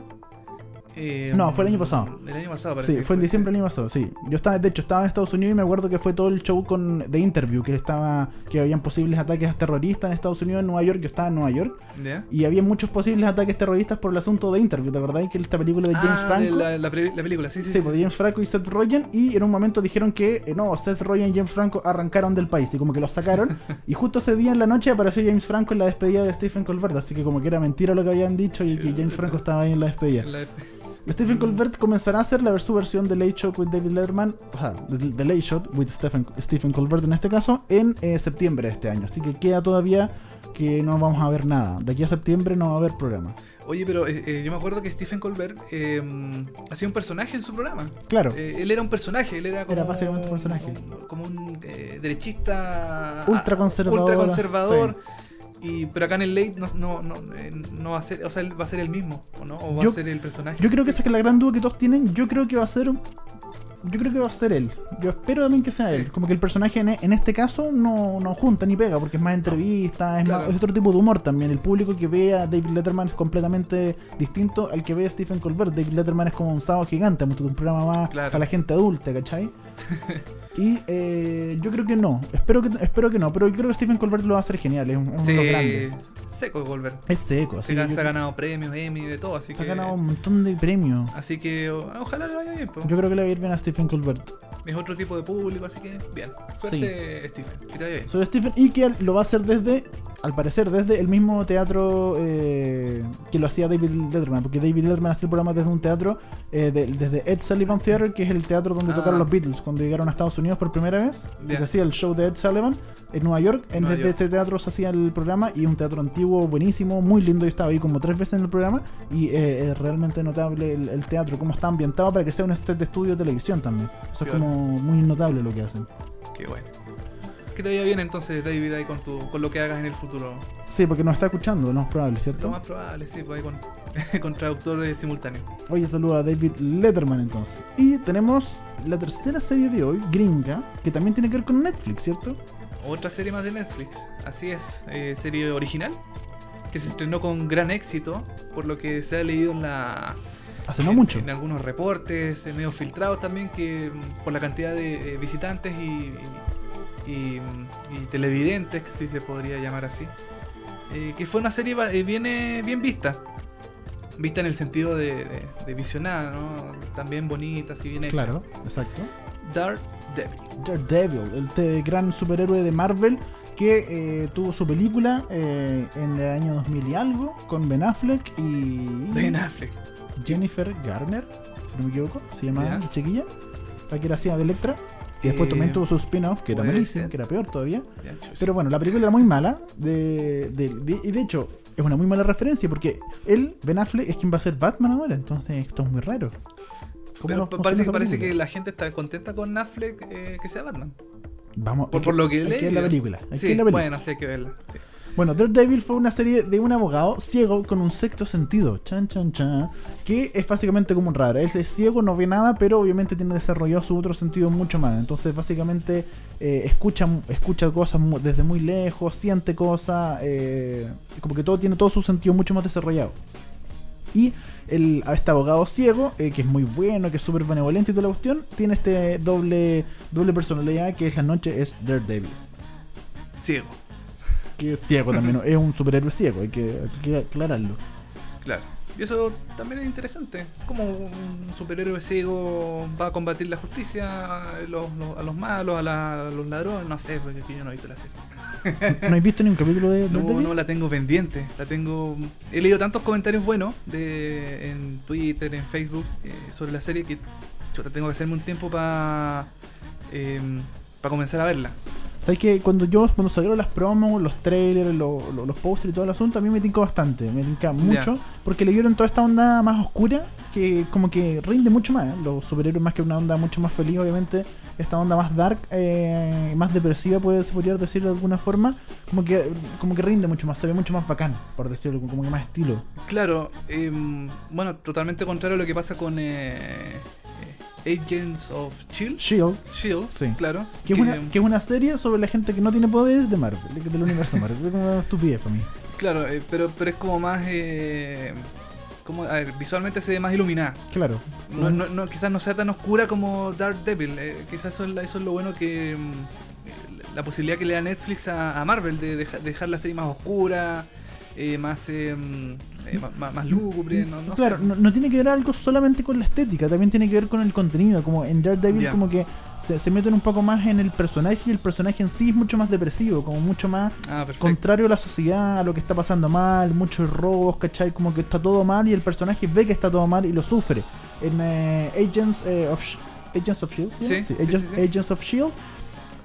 Eh, No, fue el año pasado. El año pasado, parece. Sí, fue en diciembre del año pasado, sí. Yo estaba, de hecho, estaba en Estados Unidos y me acuerdo que fue todo el show con de interview, que él estaba, que habían posibles ataques terroristas en Estados Unidos, en Nueva York, yo estaba en Nueva York, ¿Ya? y había muchos posibles ataques terroristas por el asunto de interview, ¿te acordás? Que esta película de James Ah, Franco. La, la, pre- la película, sí, sí. Sí, pues James Franco y Seth Rogen, y en un momento dijeron que eh, no, Seth Rogen y James Franco arrancaron del país, y como que los sacaron, *laughs* y justo ese día en la noche apareció James Franco en la despedida de Stephen Colbert, así que como que era mentira lo que habían dicho y que. James Franco estaba ahí en la despedida. Stephen Colbert comenzará a hacer la su versión de Late Show with David Letterman, o sea, de, de Late Show with Stephen, Stephen Colbert en este caso, en eh, septiembre de este año. Así que queda todavía que no vamos a ver nada. De aquí a septiembre no va a haber programa. Oye, pero eh, eh, yo me acuerdo que Stephen Colbert eh, hacía un personaje en su programa. Claro, Eh, él era un personaje, él era como Era básicamente un personaje. Como un eh, derechista Ultraconservador, ultraconservador. Y, pero acá en el late no, no, no, eh, no va a ser, o sea, va a ser el mismo, ¿o no? O va Yo- a ser el personaje. yo creo que esa es la gran duda que todos tienen. Yo creo que va a ser yo creo que va a ser él. Yo espero también que sea Sí. él. Como que el personaje en, en este caso no, no junta ni pega, porque es más entrevista, es, Claro. más- es otro tipo de humor también. El público que ve a David Letterman es completamente distinto al que ve a Stephen Colbert. David Letterman es como un sábado gigante, un programa más Claro. para la gente adulta, ¿cachai? *laughs* y eh, yo creo que no. Espero que, espero que no, pero yo creo que Stephen Colbert lo va a hacer genial. Es un, es Sí, grande. seco Goldberg. Es seco. así Se, ha- se ha ganado premios, Emmy, de todo, así se ha que. ganado un montón de premios. Así que ojalá le vaya bien, po. Yo creo que le va a ir bien a Stephen Colbert. Es otro tipo de público, así que bien. Suerte, Stephen. Que te vaya bien. Soy Stephen y que lo va a hacer desde, al parecer, desde el mismo teatro eh, que lo hacía David Letterman, porque David Letterman hacía el programa desde un teatro, eh, de- desde Ed Sullivan Theater, que es el teatro donde Ah. tocaron los Beatles cuando llegaron a Estados Unidos por primera vez. Ya. se hacía el show de Ed Sullivan en Nueva York. En, Nueva desde York. este teatro se hacía el programa y un teatro antiguo, buenísimo, muy lindo. Yo estaba ahí como tres veces en el programa y eh, es realmente notable el, el teatro, cómo está ambientado para que sea un set de estudio de televisión también. Eso es como muy notable lo que hacen. Qué bueno. Que te vaya bien entonces, David, ahí con, tu, con lo que hagas en el futuro. Sí, porque nos está escuchando, no es probable, ¿cierto? Lo más probable, sí, pues ahí con, *laughs* con traductor eh, simultáneo. Oye, saludo a David Letterman entonces. Y tenemos la tercera serie de hoy, Gringa, que también tiene que ver con Netflix, ¿cierto? Otra serie más de Netflix. Así es, eh, serie original. Que se estrenó con gran éxito, por lo que se ha leído en la. Hace no en, mucho. En algunos reportes, eh, medio filtrados también, que mm, por la cantidad de eh, visitantes y, y, y, y televidentes, si se podría llamar así. eh, que fue una serie bien, bien vista. Vista en el sentido de, de, de visionada, ¿no? También bonita, así bien hecha. Claro, exacto. Dark Devil. Daredevil, el te- gran superhéroe de Marvel que eh, tuvo su película eh, en el año 2000 y algo con Ben Affleck y Ben Affleck. Jennifer Garner, si no me equivoco, se llamaba Ya. la chiquilla, la que era hacía de Electra. Que después Eh, también tuvo su spin-off, que era malísimo, que era peor todavía. Pero bueno, la película era muy mala. De, de- de- y de hecho, es una muy mala referencia porque él, Ben Affleck, es quien va a ser Batman ahora. Entonces, esto es muy raro. ¿Cómo Pero parece, que la gente está contenta con Affleck eh, que sea Batman. Vamos, Por, hay por lo que hay leí. que ver la película. Hay que Sí, ver la película. bueno, sí hay que verla. sí. Bueno, Daredevil fue una serie de un abogado ciego con un sexto sentido, chan chan chan, que es básicamente como un raro. Él es ciego, no ve nada, pero obviamente tiene desarrollado su otro sentido mucho más. Entonces, básicamente, eh, escucha, escucha cosas desde muy lejos, siente cosas, eh, como que todo tiene todo su sentido mucho más desarrollado. Y el, este abogado ciego, eh, que es muy bueno, que es súper benevolente y toda la cuestión, tiene este doble, doble personalidad que es la noche, es Daredevil Ciego, que es ciego también, ¿no? es un superhéroe ciego, hay que, hay que aclararlo. claro. Y eso también es interesante. Como un superhéroe ciego va a combatir la justicia, a los, los- a los malos, a, la- a los ladrones. No sé, porque aquí yo no he visto la serie. *laughs* ¿No has visto ni un capítulo de No, Daredevil? no la tengo pendiente. La tengo. He leído tantos comentarios buenos de en Twitter, en Facebook eh, sobre la serie que yo tengo que hacerme un tiempo para para comenzar a verla. ¿Sabes que cuando yo, cuando salieron las promos, los trailers, lo- lo- los posters y todo el asunto, a mí me tincó bastante, me tinca mucho, porque le dieron toda esta onda más oscura, que como que rinde mucho más, ¿eh? los superhéroes más que una onda mucho más feliz, obviamente, esta onda más dark, eh, más depresiva, puede, se podría decir de alguna forma, como que, como que rinde mucho más, se ve mucho más bacán, por decirlo, como que más estilo. Claro, em, bueno, totalmente contrario a lo que pasa con eh, eh, Agents of Shield. Shield, Shield, Sí. claro. que es, una, que es una serie sobre la gente que no tiene poderes de Marvel, de- del universo Marvel, es como una estupidez para mí. Claro, eh, pero, pero es como más. Eh, como, a ver, visualmente se ve más iluminada. Claro. No, no, no, quizás no sea tan oscura como Daredevil. Eh, quizás eso es, la- eso es lo bueno que. mm, la posibilidad que le da Netflix a, a Marvel de deja- dejar la serie más oscura, eh, más, eh, eh, ma- más, lúgubre. No, no claro, sé. no, no tiene que ver algo solamente con la estética, también tiene que ver con el contenido. Como en Daredevil, como que se, se meten un poco más en el personaje y el personaje en sí es mucho más depresivo, como mucho más Ah, contrario a la sociedad, a lo que está pasando mal, muchos robos, ¿cachai? Como que está todo mal y el personaje ve que está todo mal y lo sufre. En eh, Agents, of Agents of Shield, Sí, sí, Agents, sí, sí. Agents of Shield.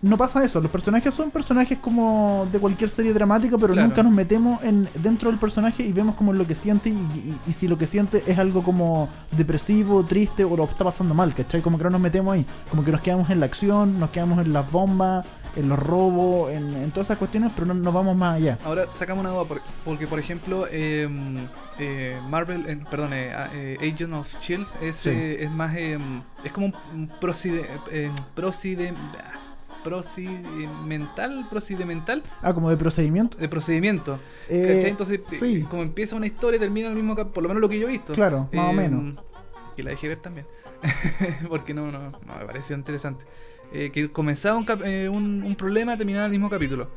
No pasa eso, los personajes son personajes como de cualquier serie dramática, pero Claro. nunca nos metemos en dentro del personaje y vemos como lo que siente y, y- y si lo que siente es algo como depresivo, triste o lo está pasando mal, ¿cachai? Como que no nos metemos ahí, como que nos quedamos en la acción, nos quedamos en las bombas, en los robos, en, en todas esas cuestiones, pero no nos vamos más allá. Ahora sacamos una duda por- porque, por ejemplo, eh, eh, Marvel, eh, perdón, eh, Agent of Chills es, Sí. eh, es más, eh, es como un, eh, procide- ah, procedimental, procedimental Ah, como de procedimiento. de procedimiento. Eh, ¿cachai? Entonces, eh, sí. como empieza una historia, termina el mismo por lo menos lo que yo he visto. Claro, más o Eh, menos. Y la dejé ver también. *laughs* Porque no, no, no me pareció interesante. Eh, que comenzaba un, eh, un, un problema, terminaba el mismo capítulo.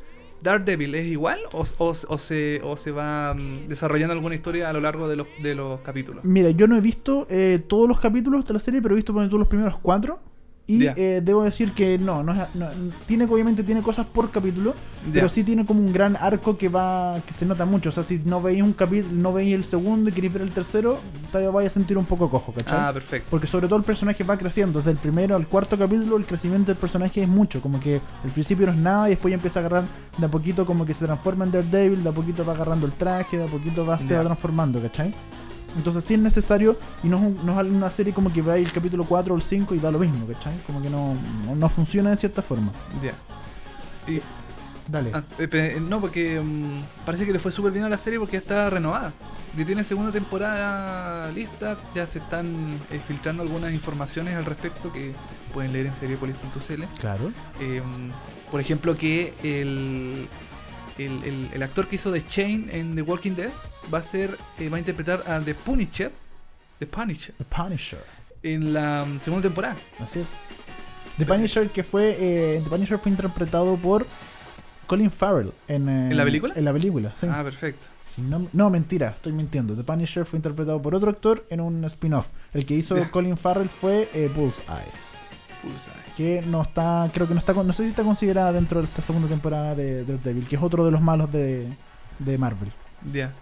Daredevil es igual o, o- o se, o se va mm, desarrollando alguna historia a lo largo de los, de los capítulos? Mira, yo no he visto eh, todos los capítulos de la serie, pero he visto por ejemplo, los primeros cuatro. Y Ya. eh, debo decir que no, no, no- tiene obviamente tiene cosas por capítulo, Ya. pero sí tiene como un gran arco que va que se nota mucho. O sea, si no veis un capítulo, no veis el segundo y queréis ver el tercero, te vais a sentir un poco cojo, ¿cachai? Ah, perfecto. Porque sobre todo el personaje va creciendo. Desde el primero al cuarto capítulo, el crecimiento del personaje es mucho. Como que al principio no es nada y después ya empieza a agarrar de a poquito, como que se transforma en Daredevil, de a poquito va agarrando el traje, de a poquito va, se Ya. va transformando, ¿cachai? Entonces sí es necesario y no es, un- no es una serie como que veáis el capítulo 4 o el 5 y da lo mismo, ¿cachai? Como que no, no, no funciona de cierta forma. Ya. Y- Dale. ah, eh, eh, no, porque mm, parece que le fue súper bien a la serie porque ya está renovada. Ya tiene segunda temporada lista, ya se están eh, filtrando algunas informaciones al respecto que pueden leer en seriepolis.cl. Claro. Eh, por ejemplo, que el, el, el- el actor que hizo The Chain en The Walking Dead va a ser eh, va a interpretar a The Punisher, The Punisher The Punisher. en la mm, segunda temporada. Así es. The Punisher que fue eh, The Punisher fue interpretado por Colin Farrell en, eh, ¿En la película? En la película, sí. Ah, perfecto. No, no, mentira, estoy mintiendo. The Punisher fue interpretado por otro actor en un spin-off. El que hizo. Colin Farrell fue Bullseye, Bullseye. Que no está, creo que no está, no sé si está considerada dentro de esta segunda temporada de Daredevil, que es otro de los malos de, de Marvel. Ya.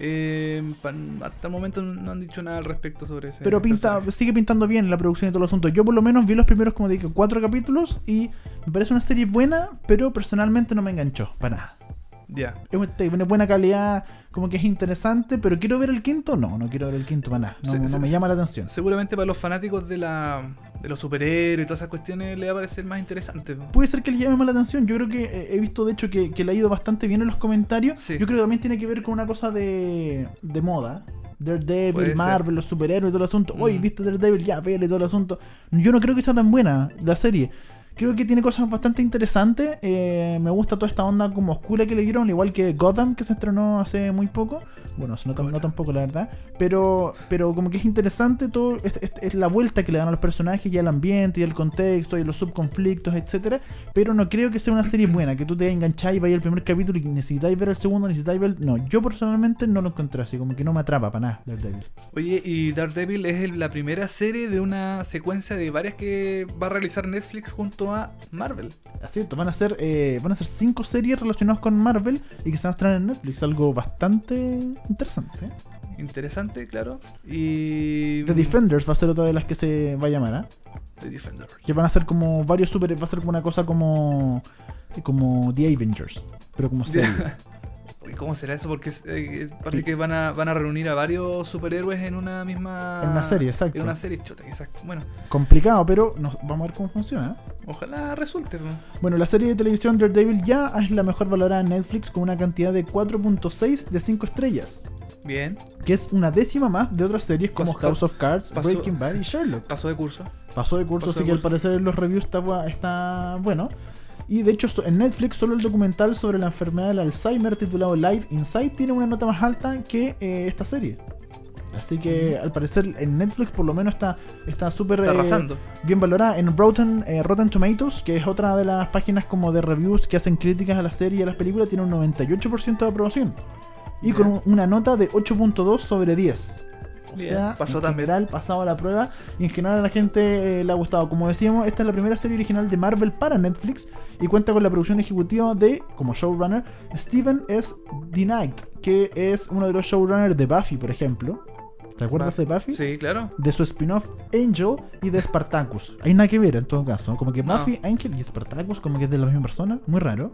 Eh, pa- hasta el momento no han dicho nada al respecto sobre ese. Pero pinta, personaje. sigue pintando bien la producción y todo el asunto. Yo por lo menos vi los primeros, como dije, cuatro capítulos y me parece una serie buena, pero personalmente no me enganchó, para nada. Ya. Es una- buena calidad, como que es interesante, pero quiero ver el quinto, no, no quiero ver el quinto para nada. No, Se- no se- me llama la atención. Seguramente para los fanáticos de la de los superhéroes y todas esas cuestiones le va a parecer más interesante. Puede ser que le llame más la atención. Yo creo que eh, he visto, de hecho, que, que le ha ido bastante bien en los comentarios. Sí. Yo creo que también tiene que ver con una cosa de, de moda. Daredevil, ser. Marvel, los superhéroes y todo el asunto. Mm. Oye, ¿viste Daredevil? Ya, pele todo el asunto. Yo no creo que sea tan buena la serie. Creo que tiene cosas bastante interesantes. eh, me gusta toda esta onda como oscura que le dieron, al igual que Gotham, que se estrenó hace muy poco. Bueno, no, no tampoco, la verdad. Pero, pero como que es interesante todo. Es, es- es la vuelta que le dan a los personajes y al ambiente y al contexto y los subconflictos, etcétera Pero no creo que sea una serie buena, que tú te engancháis y vayas al primer capítulo y necesitáis ver el segundo, necesitáis ver. No, yo personalmente no lo encontré así, como que no me atrapa para nada, Daredevil. Oye, y Daredevil es la primera serie de una secuencia de varias que va a realizar Netflix junto a Marvel. Así es, van a ser eh, van a ser cinco series relacionadas con Marvel y que se van a estrenar en Netflix, algo bastante interesante. ¿eh? Interesante, claro. Y. The Defenders va a ser otra de las que se va a llamar, ¿ah? The Defender. Que van a ser como varios super, va a ser como una cosa como como The Avengers, pero como *laughs* serie. Uy, ¿Cómo será eso? Porque es- eh, parece que van a, van a reunir a varios superhéroes en una misma. En una serie, exacto. En una serie, chuta, exacto. Bueno, Complicado, pero nos, vamos a ver cómo funciona. ¿eh? ojalá resulte. po. Bueno, la serie de televisión Daredevil ya es la mejor valorada en Netflix con una cantidad de 4.6 de 5 estrellas. Bien, Que es una décima más de otras series como Pasó- House of Cards, pasó- Breaking Bad y Sherlock. pasó de curso. Pasó de curso, Pasó así de que al parecer en los reviews está, está bueno. Y de hecho, en Netflix, solo el documental sobre la enfermedad del Alzheimer titulado Live Inside tiene una nota más alta que eh, esta serie. Así que al parecer en Netflix por lo menos está está súper eh, bien valorada. En Rotten, eh, Rotten Tomatoes, que es otra de las páginas como de reviews que hacen críticas a la serie y a las películas, tiene un 98% de aprobación. Y con un- una nota de 8.2 sobre 10. O Bien, sea, pasó en también. general pasado la prueba y en general a la gente eh, le ha gustado. Como decíamos, esta es la primera serie original de Marvel para Netflix y cuenta con la producción ejecutiva de, como showrunner, Steven S. D. Knight, que es uno de los showrunners de Buffy, por ejemplo. ¿Te acuerdas de Buffy? Sí, claro. de su spin-off Angel y de Spartacus. Hay nada que ver en todo caso. Como que No. Buffy, Angel y Spartacus como que es de la misma persona. Muy raro.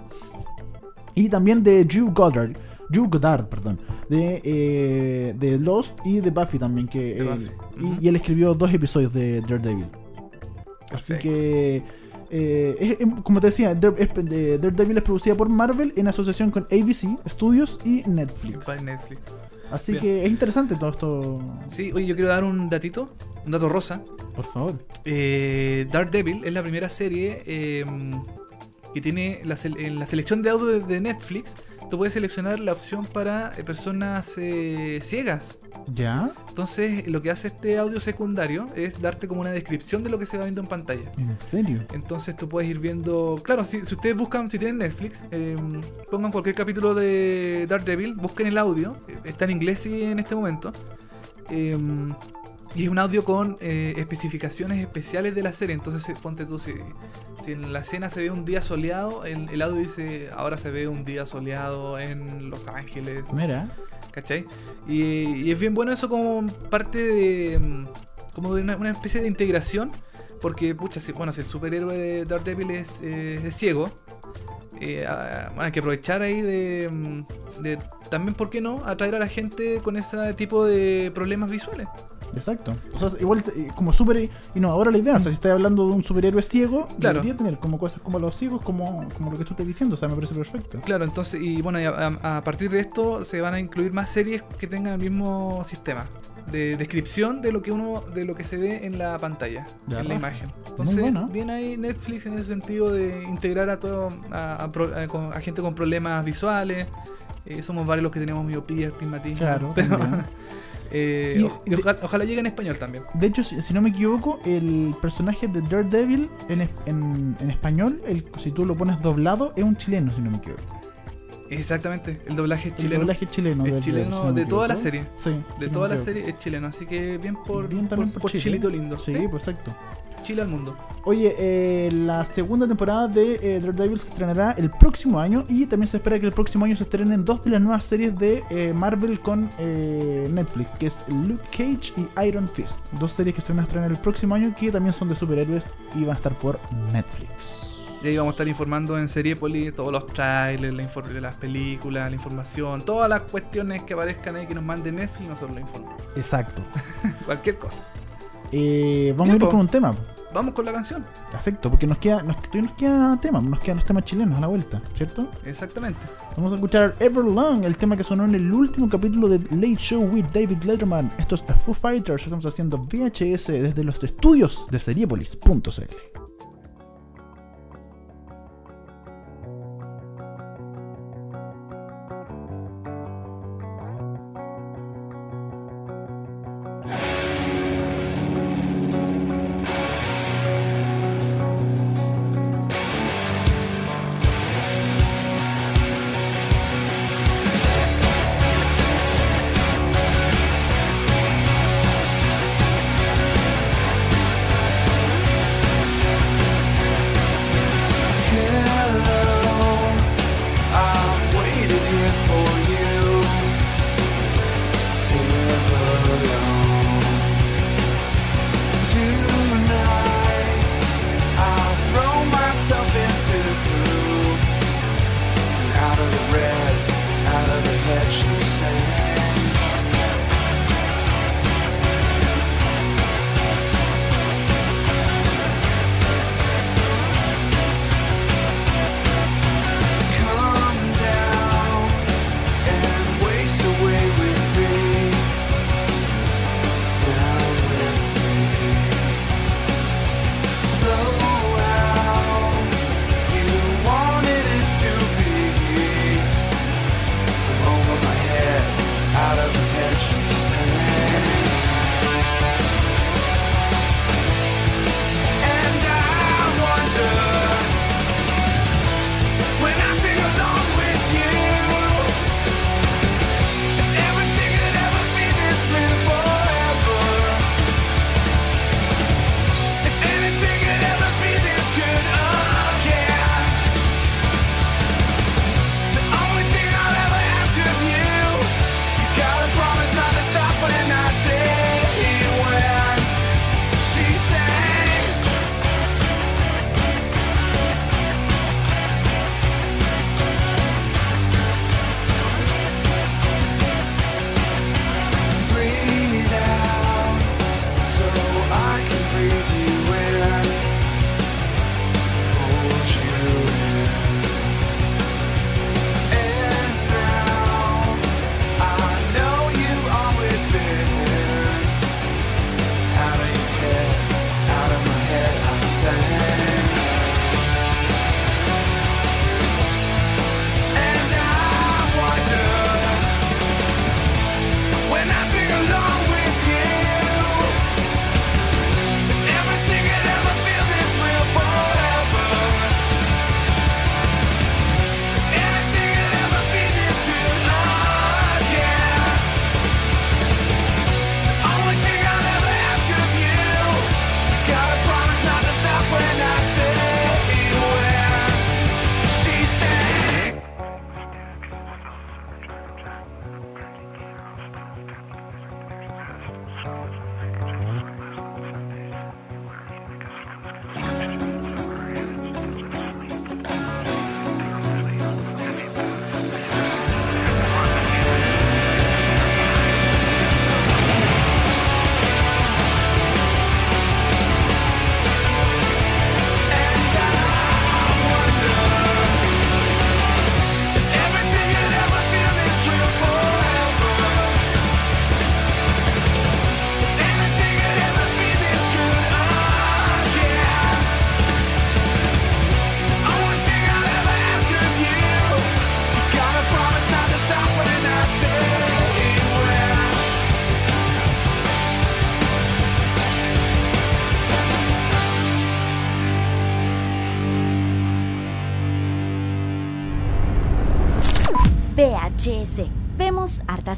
Y también de Drew Goddard. Drew Goddard, perdón. De, eh, de Lost y de Buffy también. Que, eh, Buffy. y, él escribió dos episodios de Daredevil. Así Perfecto. que Eh, es- es- como te decía, Daredevil es producida por Marvel en asociación con ABC Studios y Netflix. Así Bien. que es interesante todo esto. Sí, oye, yo quiero dar un datito, un dato rosa. Por favor. Eh, Daredevil es la primera serie eh, que tiene la, en la selección de audio de Netflix. Tú puedes seleccionar la opción para eh, personas eh, ciegas. ¿Ya? Entonces, lo que hace este audio secundario es darte como una descripción de lo que se va viendo en pantalla. ¿En serio? Entonces tú puedes ir viendo. Claro, si, si ustedes buscan, si tienen Netflix, eh, pongan cualquier capítulo de Daredevil, busquen el audio. eh, Está en inglés y en este momento. Y es un audio con eh, especificaciones especiales de la serie. Entonces, eh, ponte tú, si, si en la escena se ve un día soleado, el, el audio dice ahora se ve un día soleado en Los Ángeles. Mira. ¿Cachai? Y, y es bien bueno eso como parte de. mm, como de una, una especie de integración. Porque, pucha, si, bueno, si el superhéroe de Daredevil es, eh, es ciego, eh, ah, bueno, hay que aprovechar ahí de, mm, de También, ¿por qué no? Atraer a la gente con ese tipo de problemas visuales. Exacto. O sea, igual eh, como súper innovadora la idea. O sea, si estás hablando de un superhéroe ciego, Claro. debería tener como cosas como los ciegos, como, como lo que tú estás diciendo. O sea, me parece perfecto. Claro, entonces, y bueno, a, partir de esto se van a incluir más series que tengan el mismo sistema de descripción de lo que uno, de lo que se ve en la pantalla, Ya, en la imagen. Entonces, bueno. bien ahí Netflix en ese sentido de integrar a todo, a, a a- gente con problemas visuales. Eh, somos varios los que tenemos miopía, astigmatismo. Claro, pero. *laughs* eh, Y- o- y ojalá, ojalá llegue en español también. De hecho, si, si no me equivoco, el personaje de Daredevil en, es- en, en español, el, si tú lo pones doblado, es un chileno, si no me equivoco. Exactamente, el doblaje es El chileno. doblaje chileno. Es de chileno Daredevil, si no me de toda la serie. Sí. De toda la serie es chileno, así que bien por, Bien por Chile. Chilito lindo. Sí, ¿sí? pues exacto. Chile al mundo. Oye, eh, la segunda temporada de eh, Daredevil se estrenará el próximo año y también se espera que el próximo año se estrenen dos de las nuevas series de eh, Marvel con eh, Netflix, que es Luke Cage y Iron Fist. Dos series que se van a estrenar el próximo año que también son de superhéroes y van a estar por Netflix. Y ahí vamos a estar informando en Seriepoli todos los trailers, la las películas, la información, todas las cuestiones que aparezcan ahí que nos mande Netflix, nosotros lo informamos. Exacto. *laughs* Cualquier cosa. Eh, vamos a ir con un tema. Vamos con la canción. Exacto, porque nos queda, nos queda tema, nos quedan los temas chilenos a la vuelta, ¿cierto? Exactamente. Vamos a escuchar Everlong, el tema que sonó en el último capítulo de Late Show with David Letterman. Esto es The Foo Fighters, estamos haciendo VHS desde los estudios de Seriepolis.cl.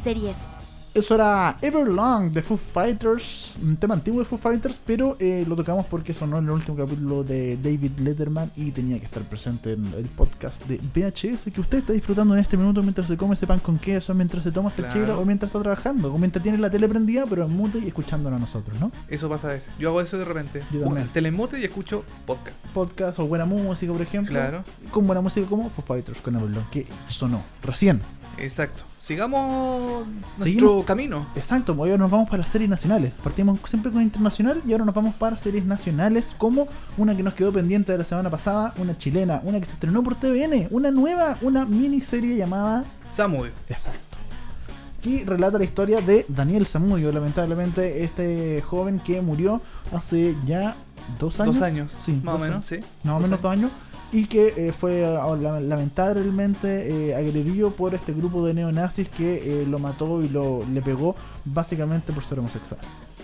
series. Eso era Everlong de Foo Fighters, un tema antiguo de Foo Fighters, pero eh, lo tocamos porque sonó en el último capítulo de David Letterman y tenía que estar presente en el podcast de VHS que usted está disfrutando en este minuto mientras se come ese pan con queso, mientras se toma Claro. chela o mientras está trabajando, o mientras tiene la tele prendida pero en mute y escuchándonos a nosotros, ¿no? Eso pasa a veces. Yo hago eso de repente. Yo también. Telemute y escucho podcast. Podcast o buena música, por ejemplo. Claro. Con buena música como Foo Fighters con Everlong, que sonó recién. Exacto. Sigamos nuestro Seguimos. camino. Exacto, pues ahora nos vamos para las series nacionales. Partimos siempre con internacional y ahora nos vamos para series nacionales como una que nos quedó pendiente de la semana pasada, una chilena, una que se estrenó por TVN, una nueva, una miniserie llamada Samudio. Exacto. Que relata la historia de Daniel Zamudio, lamentablemente este joven que murió hace ya dos años. Dos años. Sí, Más o menos, años. sí. Más o Dos menos dos años. Y que eh, fue ah, la- lamentablemente eh, agredido por este grupo de neonazis que eh, lo mató y lo le pegó básicamente por ser homosexual.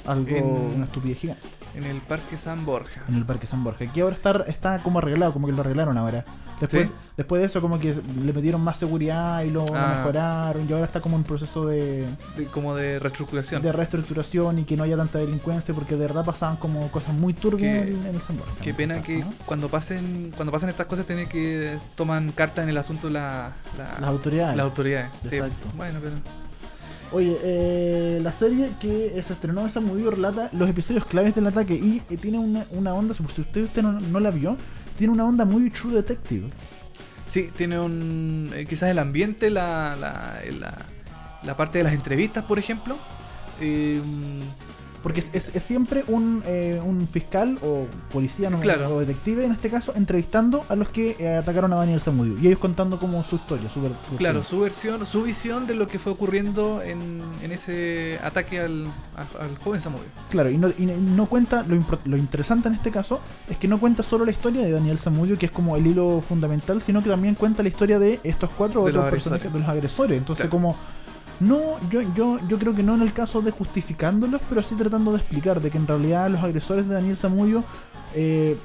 Algo, En- una estupidez gigante. En el Parque San Borja. En el Parque San Borja. Que ahora está, está como arreglado, como que lo arreglaron ahora. Después, Sí. después de eso como que le metieron más seguridad y lo Ah. mejoraron. Y ahora está como en proceso de, de- como de reestructuración. de reestructuración y que no haya tanta delincuencia porque de verdad pasaban como cosas muy turbias en, en el San Borja. Qué pena que cuando pasen cuando pasan estas cosas tienen que toman carta en el asunto la, la- Las autoridades. las autoridades. Sí. Exacto. Bueno, pero Oye, eh, la serie que se estrenó esa movie relata los episodios claves del ataque y eh, tiene una, una onda, si usted, usted no, no la vio, tiene una onda muy True Detective. sí, tiene un eh, quizás el ambiente, la, la, la, la parte de las entrevistas, por ejemplo. Porque es, es- es siempre un, eh, un fiscal o policía no, Claro. o detective, en este caso, entrevistando a los que eh, atacaron a Daniel Zamudio. Y ellos contando como su historia, su, su claro, su versión, su visión de lo que fue ocurriendo en, en ese ataque al, a- al joven Samudio. Claro, y no, y no cuenta, lo, lo interesante en este caso es que no cuenta solo la historia de Daniel Zamudio, que es como el hilo fundamental, sino que también cuenta la historia de estos cuatro De otros los personajes, de los agresores. Entonces, Claro. como, no, yo, yo, yo creo que no en el caso de justificándolos, pero sí tratando de explicar de que en realidad los agresores de Daniel Zamudio eh,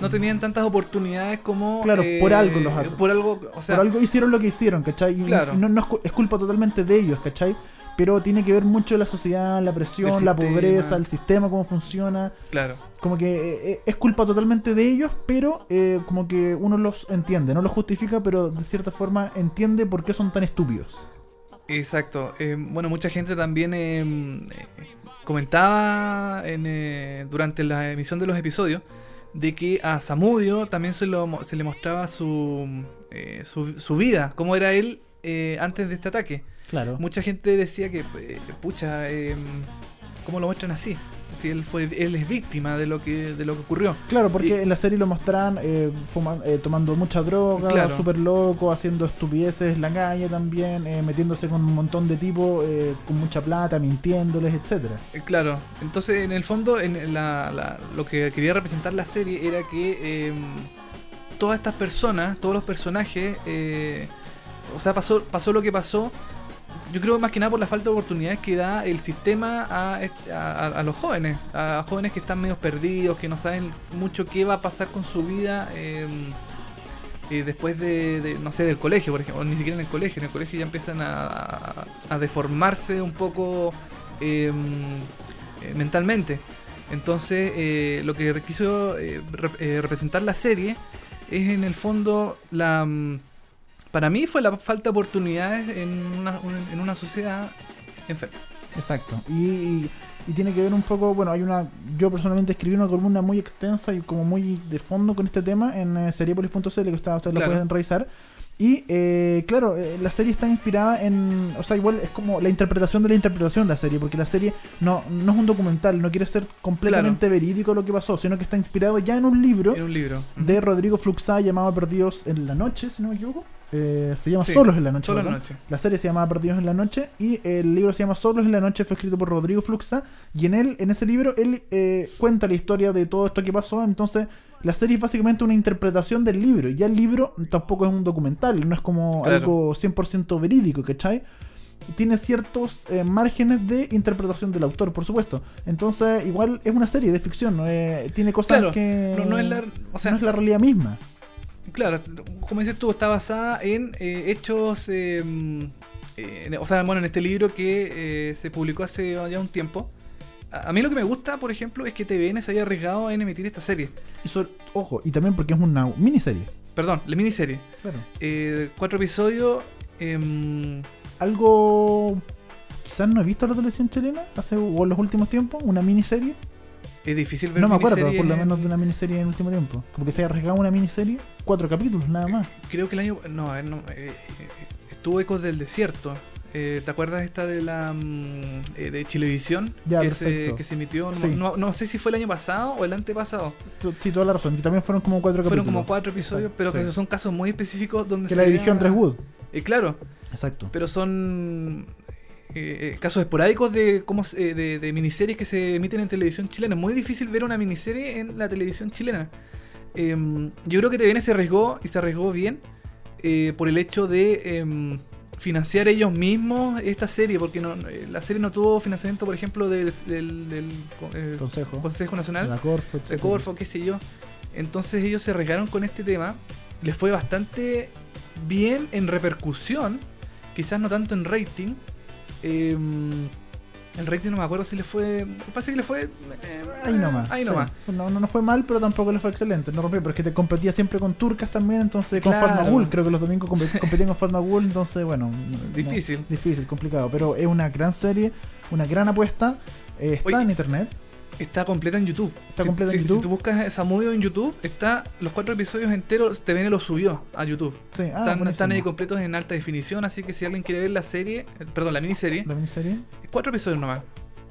No tenían tantas oportunidades como. Claro, por algo los at- Por algo, o sea, por algo hicieron lo que hicieron, ¿cachai? Y Claro. no, no es, cu- es culpa totalmente de ellos, ¿cachai? Pero tiene que ver mucho la sociedad, la presión, la pobreza, el sistema, cómo funciona. claro. como que eh, es culpa totalmente de ellos, pero eh, como que uno los entiende, no los justifica, pero de cierta forma entiende por qué son tan estúpidos. Exacto. Eh, bueno, mucha gente también eh, comentaba en, eh, durante la emisión de los episodios de que a Samudio también se, lo, se le mostraba su, eh, su, su vida, cómo era él eh, antes de este ataque. Claro. Mucha gente decía que, pucha, eh, ¿cómo lo muestran así? Si él fue, él es víctima de lo que, de lo que ocurrió. Claro, porque Y- en la serie lo mostraban eh, eh, tomando mucha droga, Claro. súper loco, haciendo estupideces en la calle también, eh, metiéndose con un montón de tipos eh, con mucha plata, mintiéndoles, etcétera. Eh, Claro, entonces en el fondo en la, la- lo que quería representar la serie era que eh, todas estas personas, todos los personajes, eh, o sea, pasó, pasó lo que pasó, yo creo más que nada por la falta de oportunidades que da el sistema a, a- a- los jóvenes, a jóvenes que están medio perdidos, que no saben mucho qué va a pasar con su vida. eh, después de, no sé, del colegio, por ejemplo, o ni siquiera en el colegio, en el colegio ya empiezan a, deformarse un poco eh, eh, mentalmente. Entonces, eh, lo que quiso eh, eh, representar la serie es en el fondo la... Para mí fue la falta de oportunidades en una, un- en una sociedad enferma. Exacto. Y, y tiene que ver un poco, bueno, hay una, yo personalmente escribí una columna muy extensa y como muy de fondo con este tema en eh, seriepolis.cl que está, ustedes Claro. lo pueden revisar. Y eh, claro, eh, la serie está inspirada en, o sea, igual es como la interpretación de la interpretación de la serie, porque la serie no, no es un documental, no quiere ser completamente verídico lo que pasó, sino que está inspirado ya en un libro En un libro. de Rodrigo Fluxá llamado Perdidos en la Noche, si no me equivoco. Eh, se llama Sí, Solos en la Noche. Solo en la noche. La serie se llama Perdidos en la Noche y el libro se llama Solos en la Noche, fue escrito por Rodrigo Fluxa y en él, en ese libro, él eh, cuenta la historia de todo esto que pasó, entonces la serie es básicamente una interpretación del libro, ya el libro tampoco es un documental, no es como Claro. algo 100% verídico, ¿cachai? Tiene ciertos eh, márgenes de interpretación del autor, por supuesto. Entonces, igual es una serie de ficción, ¿no? Eh, tiene cosas Claro, que no- no es la- o sea- no es la realidad misma. Claro, como dices tú, está basada en eh, hechos. eh, eh, o sea, bueno, en este libro que eh, se publicó hace ya un tiempo. A a mí lo que me gusta, por ejemplo, es que TVN se haya arriesgado en emitir esta serie. Y sobre- ojo, y también porque es una miniserie. Perdón, la miniserie. Claro. Eh, cuatro episodios. em, Algo quizás no he visto la televisión chilena hace o en los últimos tiempos, una miniserie. es difícil ver No me acuerdo, miniseries por lo en- menos de una miniserie en el último tiempo. Como que se haya arriesgado una miniserie, cuatro capítulos nada más. Creo que el año. No, eh, no, eh, eh, estuvo Ecos del Desierto. Eh, ¿Te acuerdas esta de la mm, eh, de Chilevisión Ya, que, se, que se emitió? No, Sí. no- no sé si fue el año pasado o el antepasado. Sí, toda la razón. También fueron como cuatro Fueron capítulos. como cuatro episodios, Exacto, pero que sí. son casos muy específicos donde Que se la dirigió Andrés Wood. Eh, claro, Exacto. pero son eh, casos esporádicos de, cómo eh, de, de miniseries que se emiten en televisión chilena. Es muy difícil ver una miniserie en la televisión chilena. Em, yo creo que TVN se arriesgó y se arriesgó bien por el hecho de em, financiar ellos mismos esta serie, porque no, eh, la serie no tuvo financiamiento, por ejemplo, del, del- del, eh, Consejo. Consejo Nacional La Corfo, de. Corfo, qué sé yo. Entonces ellos se arriesgaron con este tema. Les fue bastante bien en repercusión. Quizás no tanto en rating. Eh, el rating no me acuerdo si le fue. Parece que le fue. eh, Ahí nomás. Ahí sí. nomás. No, no, no fue mal, pero tampoco le fue excelente. No rompió, pero es que te competía siempre con turcas también, entonces con Claro. Fatmagul. Creo que los domingos compe- competían con Fatmagul, entonces bueno. no- Difícil. difícil, complicado. Pero es una gran serie, una gran apuesta. eh, está Oye, en internet. Está completa en YouTube. Está Si- completa en YouTube. Si tú buscas Samudio en YouTube, está los cuatro episodios enteros. TVN lo subió a YouTube. Sí, ah, están, están ahí completos en alta definición. Así que si alguien quiere ver la serie, eh, perdón, la miniserie, La miniserie. cuatro episodios nomás.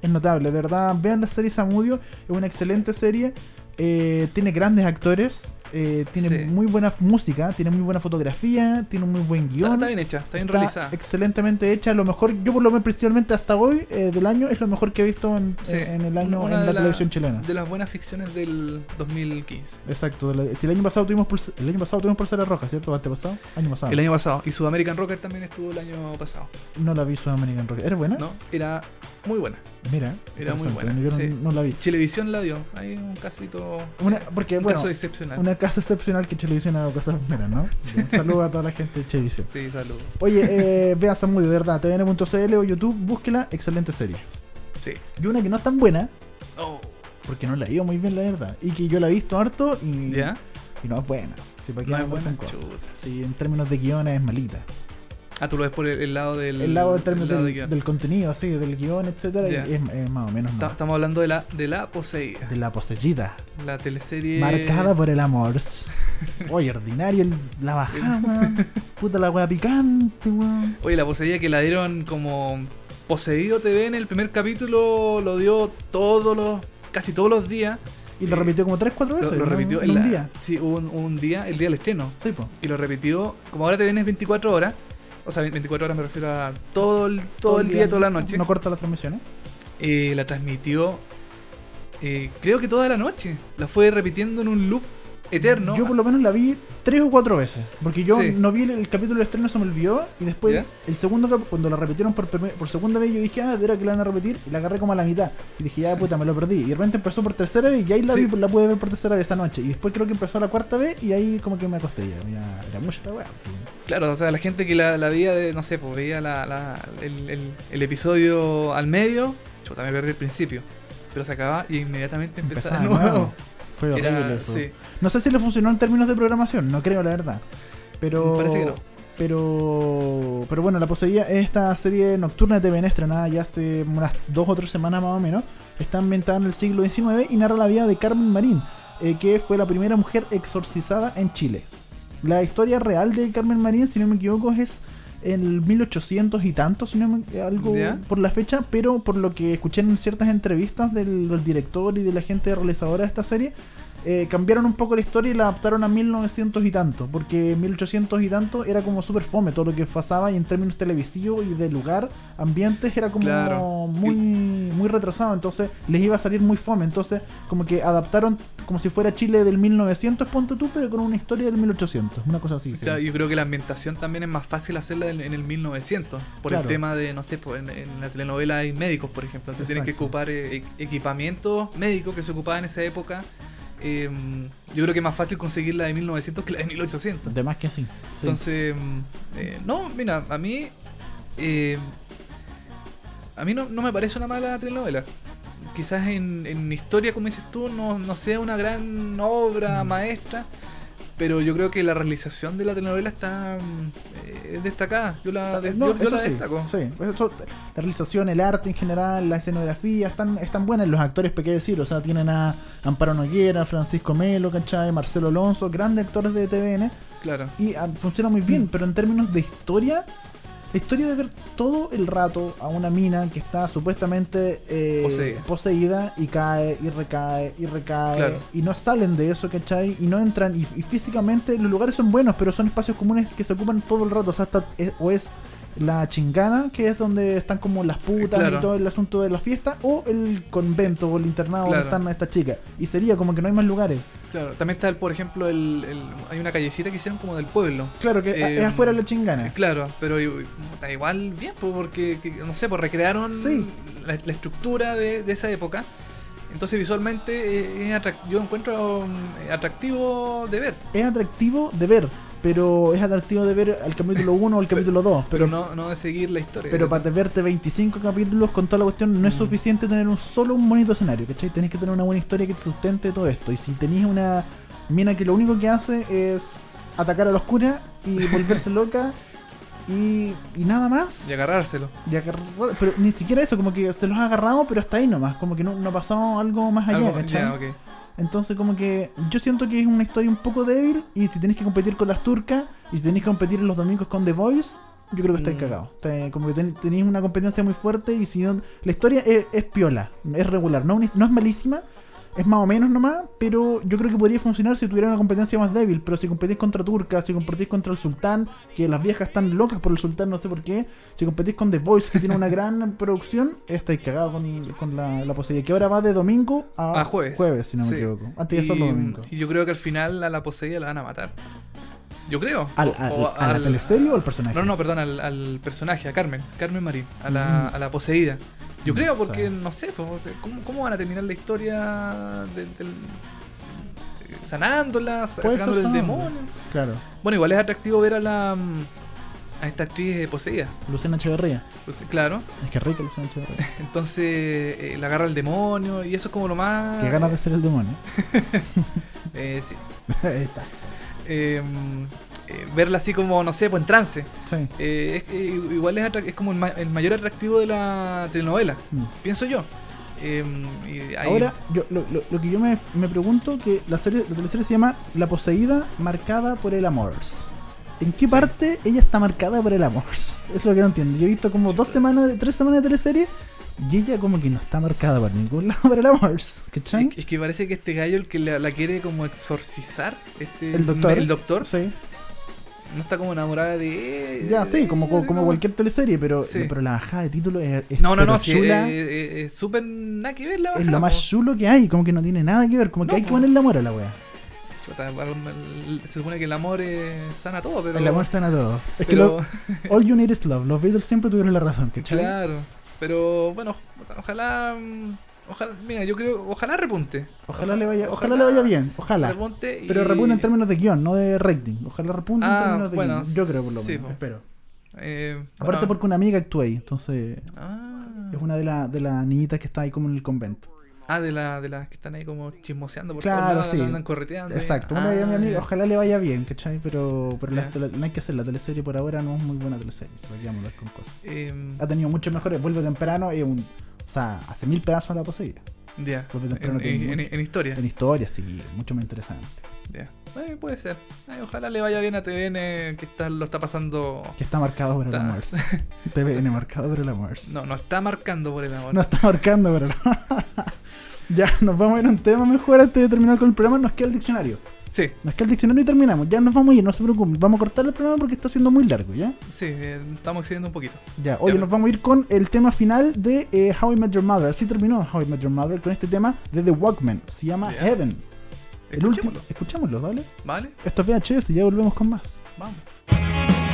Es notable, de verdad. Vean la serie Samudio, es una excelente serie. eh, tiene grandes actores, eh, tiene Sí. muy buena música, tiene muy buena fotografía, tiene un muy buen guion. está bien hecha, está bien Está realizada. excelentemente hecha. Lo mejor, yo por lo menos principalmente hasta hoy eh, del año, es lo mejor que he visto en, Sí, en el año una en la la- televisión chilena. De las buenas ficciones del 2015. Exacto. la- si el año pasado tuvimos pulse- el año pasado tuvimos pulsera roja, ¿cierto? Año pasado. El año pasado. Y Sudamerican Rocker también estuvo el año pasado. No la vi Sudamerican Rock. ¿Era buena? ¿No? Era muy buena. Mira. Era muy buena, Yo no, sí. no la vi. Chilevisión la dio. Hay un casito. Una, porque, un bueno, caso excepcional. una casa excepcional que Televisión ha dado cosas buenas, ¿no? *laughs* Un saludo a toda la gente de Televisión. Sí, saludos. Oye, eh, vea Samudio, de verdad, tvn.cl o YouTube, búsquela, excelente serie. Sí. Y una que no es tan buena, Oh, porque no la ido muy bien, la verdad. Y que yo la he visto harto y, ¿Ya? y no es buena. Sí, para qué No es andar buena. cosas. Sí, en términos de guion es malita. Ah, tú lo ves por el, el lado del. El lado en términos el lado del, de guion. del contenido, sí, del guion, etcétera, Ya. es, es más o menos. Estamos hablando de la, de la poseída. De la poseída. La teleserie. Marcada por el amor. *laughs* Oye, ordinario el- la bajada, *laughs* Puta la wea picante, weón. Oye, la poseída que la dieron como poseído TV en el primer capítulo lo dio todos los. casi todos los días. Y lo repitió como 3-4 Lo, veces. lo repitió en en un día. Sí, hubo un, un día, el día del estreno. Sí, po. Y lo repitió, como ahora TVN es 24 horas, o sea, 24 horas me refiero a todo el, todo el día, toda la noche, No corta las transmisiones. eh, la transmitió, eh, creo que toda la noche. La fue repitiendo en un loop eterno. Yo por lo menos la vi tres o cuatro veces. Porque yo Sí. no vi el, el capítulo de estreno, se me olvidó. Y después, ¿Ya? el segundo cuando la repitieron por, por segunda vez, yo dije, ah, de verdad que la van a repetir. Y la agarré como a la mitad. Y dije, ya puta, me lo perdí. Y de repente empezó por tercera vez y ahí la, Sí. vi, la pude ver por tercera vez esa noche. Y después creo que empezó la cuarta vez y ahí como que me acosté ya. ya era mucha la weá. Claro, o sea, la gente que la, la veía, de, no sé, pues veía la, la- el, el- el episodio al medio, yo también perdí el principio. Pero se acababa y inmediatamente empezaba de de nuevo. nuevo. Fue horrible Era, eso. sí, No sé si le funcionó en términos de programación, no creo la verdad. Pero. Parece que no. Pero. Pero bueno, La Poseída es esta serie nocturna de TVN estrenada ya hace unas dos o tres semanas más o menos. Está ambientada en el siglo XIX y narra la vida de Carmen Marín, eh, que fue la primera mujer exorcizada en Chile. La historia real de Carmen Marín, si no me equivoco, es en el 1800 y tanto, si no me algo por la fecha, pero por lo que escuché en ciertas entrevistas del, del director y de la gente realizadora de esta serie, eh, cambiaron un poco la historia y la adaptaron a 1900 y tanto, porque 1800 y tanto era como súper fome todo lo que pasaba y en términos televisivos y de lugar, ambientes, era como Claro. muy, muy retrasado, entonces les iba a salir muy fome, entonces como que adaptaron como si fuera Chile del 1900, ponte tú, pero con una historia del 1800, una cosa así. sí. Yo creo que la ambientación también es más fácil hacerla en, en el 1900, por Claro. el tema de, no sé, en, en la telenovela hay médicos, por ejemplo, entonces tienen que Exacto. ocupar eh, equipamiento médico que se ocupaba en esa época eh, yo creo que es más fácil conseguir la de 1900 que la de 1800. De más que sí. sí. Entonces, mm, eh, no, mira, a mí. eh, a mí no, no me parece una mala telenovela. Quizás en, en historia, como dices tú, no, no sea una gran obra Mm. maestra. Pero yo creo que la realización de la telenovela está mm, eh, destacada. Yo la, de- No, yo, la sí, destaco. sí. Eso- la realización, el arte en general, la escenografía, están, están buenas. Los actores, ¿para qué decir? O sea, tienen a Amparo Noguera, Francisco Melo, ¿cachai? Marcelo Alonso, grandes actores de TVN. Claro. Y ah, funciona muy bien, pero en términos de historia, la historia de ver todo el rato a una mina que está supuestamente eh, Poseída. poseída y cae y recae y recae Claro. y no salen de eso, ¿cachai? Y no entran y, y físicamente los lugares son buenos, pero son espacios comunes que se ocupan todo el rato, o sea, está- es- o es la chingana, que es donde están como las putas Claro. y todo el asunto de la fiesta, o el convento o el internado donde están estas chicas. Y sería como que no hay más lugares. Claro. También está, el, por ejemplo, el, el- hay una callecita que hicieron como del pueblo. Claro que Eh, es afuera de la chingana. Claro, pero puta, igual bien, porque, que- no sé, pues recrearon Sí. la, la estructura de, de esa época. Entonces visualmente eh, es yo lo encuentro mm, atractivo de ver, es atractivo de ver, pero es atractivo de ver al capítulo 1 o al capítulo 2. pero, Pero, no, no de seguir la historia. pero para verte 25 capítulos con toda la cuestión, no es Mm. suficiente tener un solo un bonito escenario, ¿cachai? Tenés que tener una buena historia que te sustente todo esto. Y si tenés una mina que lo único que hace es atacar a los curas y *laughs* volverse loca y, y nada más. Y agarrárselo. y agarrar- pero ni siquiera eso, como que se los ha agarrado, pero hasta ahí nomás, como que no, no ha pasado algo más allá, Algo- ¿cachai? ya, ok. Entonces como que yo siento que es una historia un poco débil y si tenés que competir con las turcas y si tenés que competir en los domingos con The Voice, yo creo que estáis Mm. cagados. Está- Como que ten- tenéis una competencia muy fuerte y si no... La historia es, es piola, es regular, no, no es malísima, es más o menos nomás, pero yo creo que podría funcionar si tuviera una competencia más débil, pero si competís contra turcas, si competís contra el sultán, que las viejas están locas por el sultán, no sé por qué, si competís con The Voice, que tiene una *laughs* gran producción, estáis cagados con, con la, la posibilidad, que ahora va de domingo a, A jueves. Jueves, si no me equivoco. Antes de solo Y, domingo. y yo creo que al final a la poseída la van a matar. Yo creo. ¿Al, al- o ¿A la teleserie o al personaje? No, no, perdón, al, al personaje, a Carmen, Carmen Marín, a la, Mm. a la poseída. Yo creo porque, no sé, pues, ¿cómo, cómo van a terminar la historia del, del- sanándola, sa- Puede ser sacándole el sanándola. demonio? Claro. Bueno, igual es atractivo ver a la mm, a esta actriz eh, poseída. Luciana Echeverría. Pues, claro, Es que rica Luciana Echeverría. *laughs* entonces eh, la agarra el demonio y eso es como lo más... Qué ganas de ser el demonio. *laughs* Eh, sí. *laughs* Exacto. Eh, eh, verla así como, no sé, pues en trance. Sí. Eh, es- eh, igual es, como el, ma- el mayor atractivo de la telenovela, Mm. pienso yo. Eh, y ahí- Ahora, yo, lo, lo- lo que yo me, me pregunto que la serie, la teleserie se llama La poseída marcada por el amor. ¿En qué Sí. parte ella está marcada por el amor? *laughs* Es lo que no entiendo. Yo he visto como dos semanas, tres semanas de teleserie y ella como que no está marcada por ningún *laughs* lado por el amor. ¿Cachai? es, es que parece que este gallo el que la, la quiere como exorcizar, este, El doctor. el doctor, Sí. No está como enamorada de Ya, sí, como, como, como cualquier teleserie, pero, Sí. pero la bajada de título es, es No, no, no, sí, chula. eh, eh, es súper nada que ver la es bajada, lo más chulo que hay, como que no tiene nada que ver, como que No, hay que po. ponerle amor a la wea. Se supone que el amor eh, sana todo, pero. El amor sana todo. Es que lo- *laughs* all you need is love. Los Beatles siempre tuvieron la razón, ¿cachai? Claro, pero bueno, ojalá. Ojalá, mira, yo creo, ojalá repunte. Ojalá, le vaya, ojalá, le vaya bien, ojalá. Repunte y- Pero repunte en términos de guion, no de rating. Ojalá repunte en Ah, términos de bueno, guion. Yo creo por lo sí, menos, po. espero. eh, Aparte bueno, porque una amiga actúa ahí, entonces Ah, es una de, la- de las niñitas que está ahí como en el convento. ah, de, la, de las que están ahí como chismoseando por Claro, sí. andan correteando. Exacto, una de Ah, ojalá le vaya bien, ¿cachai? Pero, pero la- no hay que hacer la teleserie por ahora, no es muy buena teleserie, si con cosas. Eh, Ha tenido muchos mejores, vuelve temprano, es un, o sea, hace mil pedazos la poseída. ya, temprano en, en- en historia. En historia, sí, mucho más interesante. ya. Eh, puede ser. Ojalá le vaya bien a TVN que está, lo está pasando. Que está marcado por el amor. *laughs* TVN marcado por el amor. No, no está marcando por el amor. No está marcando por el amor. *laughs* ya, nos vamos a ir a un tema mejor antes de terminar con el programa. Nos queda el diccionario. Sí, Nos queda el diccionario y terminamos. Ya nos vamos a ir, no se preocupen. Vamos a cortar el programa porque está siendo muy largo, ¿ya? sí, eh, estamos excediendo un poquito. Ya, oye, Ya. nos vamos a ir con el tema final de eh, How I Met Your Mother. Así terminó How I Met Your Mother con este tema de The Walkman. Se llama Ya. Heaven. El último. Escuchémoslo, ¿vale? ¿Vale? Esto es VHS y ya volvemos con más. Vamos.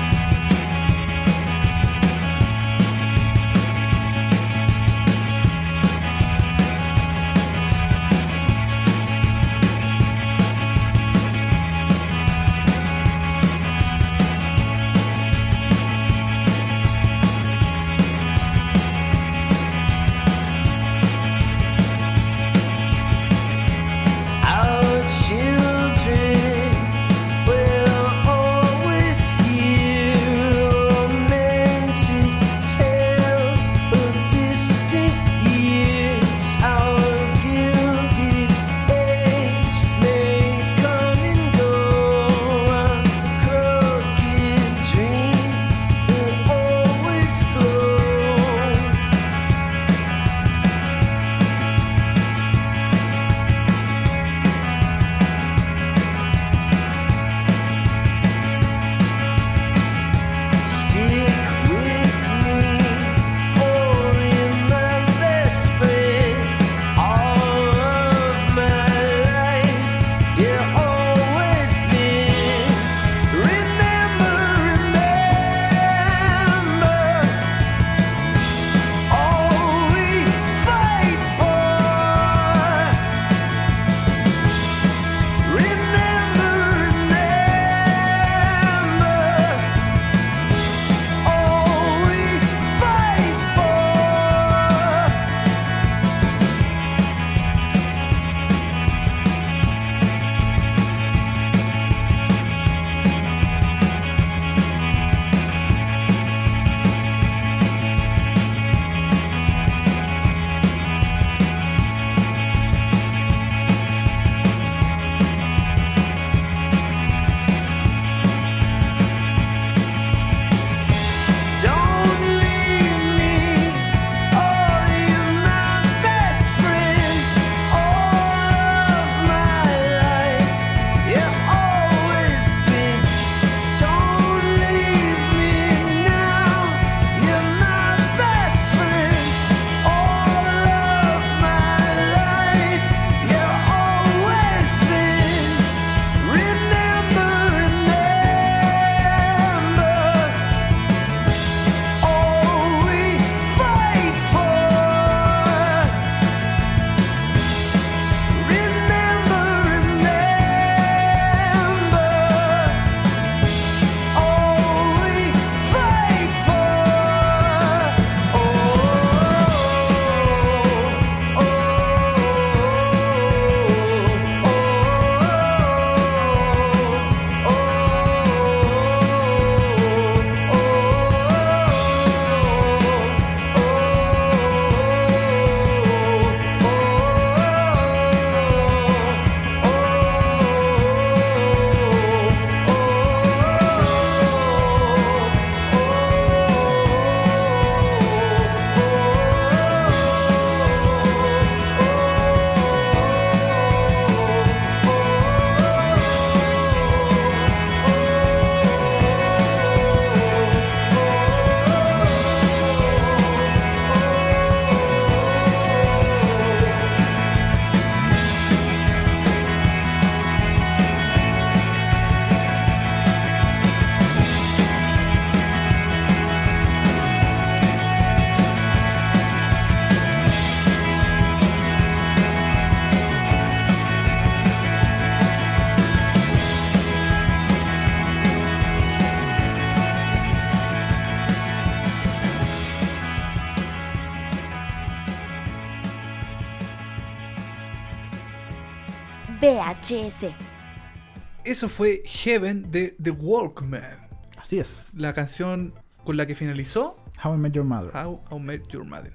Eso fue Heaven de The Walkman. Así es. La canción con la que finalizó How I Met Your Mother. How I Met Your Mother.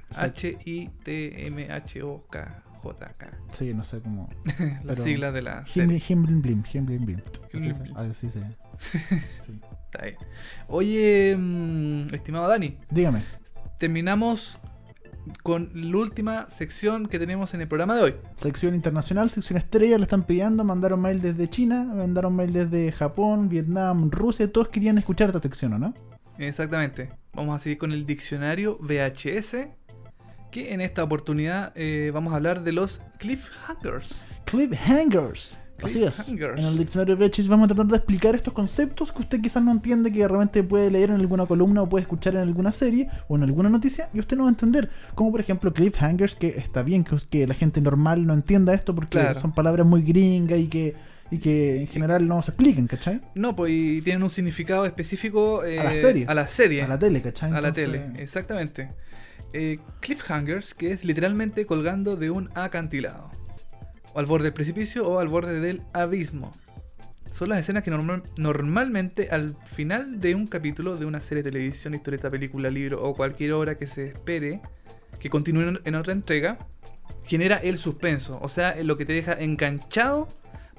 H-I-T-M-H-O-K-J-K. Sí, no sé cómo. *laughs* La sigla de la Him, him blim him blim blim. Así se-. *laughs* Está bien. Oye, mm, estimado Dani, Dígame. terminamos con la última sección que tenemos en el programa de hoy. Sección internacional, sección estrella, le están pidiendo, mandaron mail desde China, mandaron mail desde Japón, Vietnam, Rusia, todos querían escuchar esta sección, ¿o no? Exactamente. Vamos a seguir con el diccionario VHS. Que en esta oportunidad eh, vamos a hablar de los cliffhangers. Cliffhangers. Así es. En el diccionario de VHS vamos a tratar de explicar estos conceptos que usted quizás no entiende, que de repente puede leer en alguna columna o puede escuchar en alguna serie o en alguna noticia y usted no va a entender. Como por ejemplo cliffhangers, que está bien que, que la gente normal no entienda esto porque Claro. son palabras muy gringas y que, y que en general no se expliquen, ¿cachai? No, pues y tienen un significado específico eh, A la serie. A la serie. A la tele, ¿cachai? A la tele, exactamente. Eh, cliffhangers, que es literalmente colgando de un acantilado. Al borde del precipicio o al borde del abismo. Son las escenas que normal- normalmente al final de un capítulo de una serie de televisión, historieta, película, libro o cualquier obra que se espere que continúe en- en otra entrega, genera el suspenso. O sea, lo que te deja enganchado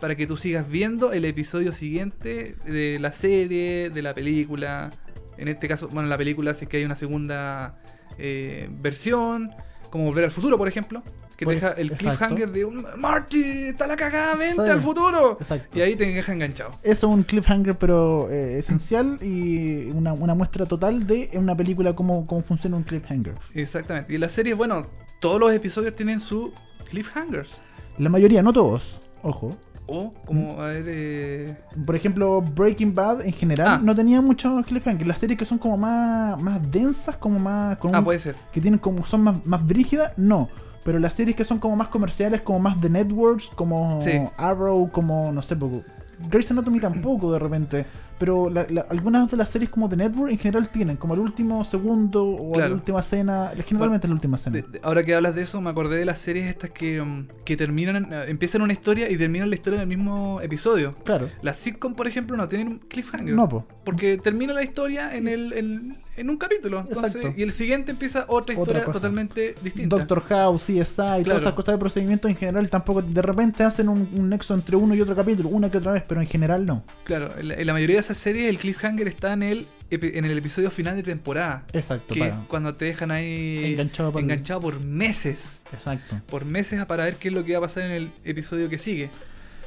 para que tú sigas viendo el episodio siguiente de la serie, de la película. En este caso, bueno, la película si es que hay una segunda eh, versión, como Volver al Futuro, por ejemplo, que te deja el exacto. cliffhanger de un Marty, está la cagada, vente Sí. al futuro. Exacto. Y ahí te deja enganchado. Eso es un cliffhanger, pero eh, esencial y una, una muestra total de una película cómo, cómo funciona un cliffhanger. Exactamente. Y la serie, bueno, todos los episodios tienen su cliffhangers. La mayoría, no todos, ojo. O como, a ver, eh, Por ejemplo, Breaking Bad en general Ah. no tenía muchos cliffhangers. Las series que son como más, más densas, como más. Con ah, un- puede ser. que tienen como son más, más brígidas, no. Pero las series que son como más comerciales, como más de networks, como Sí. Arrow, como no sé, poco. Grey's Anatomy tampoco de repente. Pero la- la- algunas de las series como de network en general tienen como el último segundo o Claro. la última escena. Generalmente la última escena. De- de- ahora que hablas de eso, me acordé de las series estas que, um, que terminan, eh, empiezan una historia y terminan la historia en el mismo episodio. Claro. Las sitcom, por ejemplo, no tienen un cliffhanger. No, po. Porque termina la historia en, el, en, en un capítulo. Entonces, Exacto. y el siguiente empieza otra historia totalmente distinta. Doctor House, CSI, Claro. todas esas cosas de procedimiento en general tampoco de repente hacen un, un nexo entre uno y otro capítulo, una que otra vez, pero en general no. Claro, en la, en la mayoría de esas series el cliffhanger está en el, en el episodio final de temporada. Exacto, Que es cuando te dejan ahí Enganchado enganchado por meses. Exacto. Por meses para ver qué es lo que va a pasar en el episodio que sigue.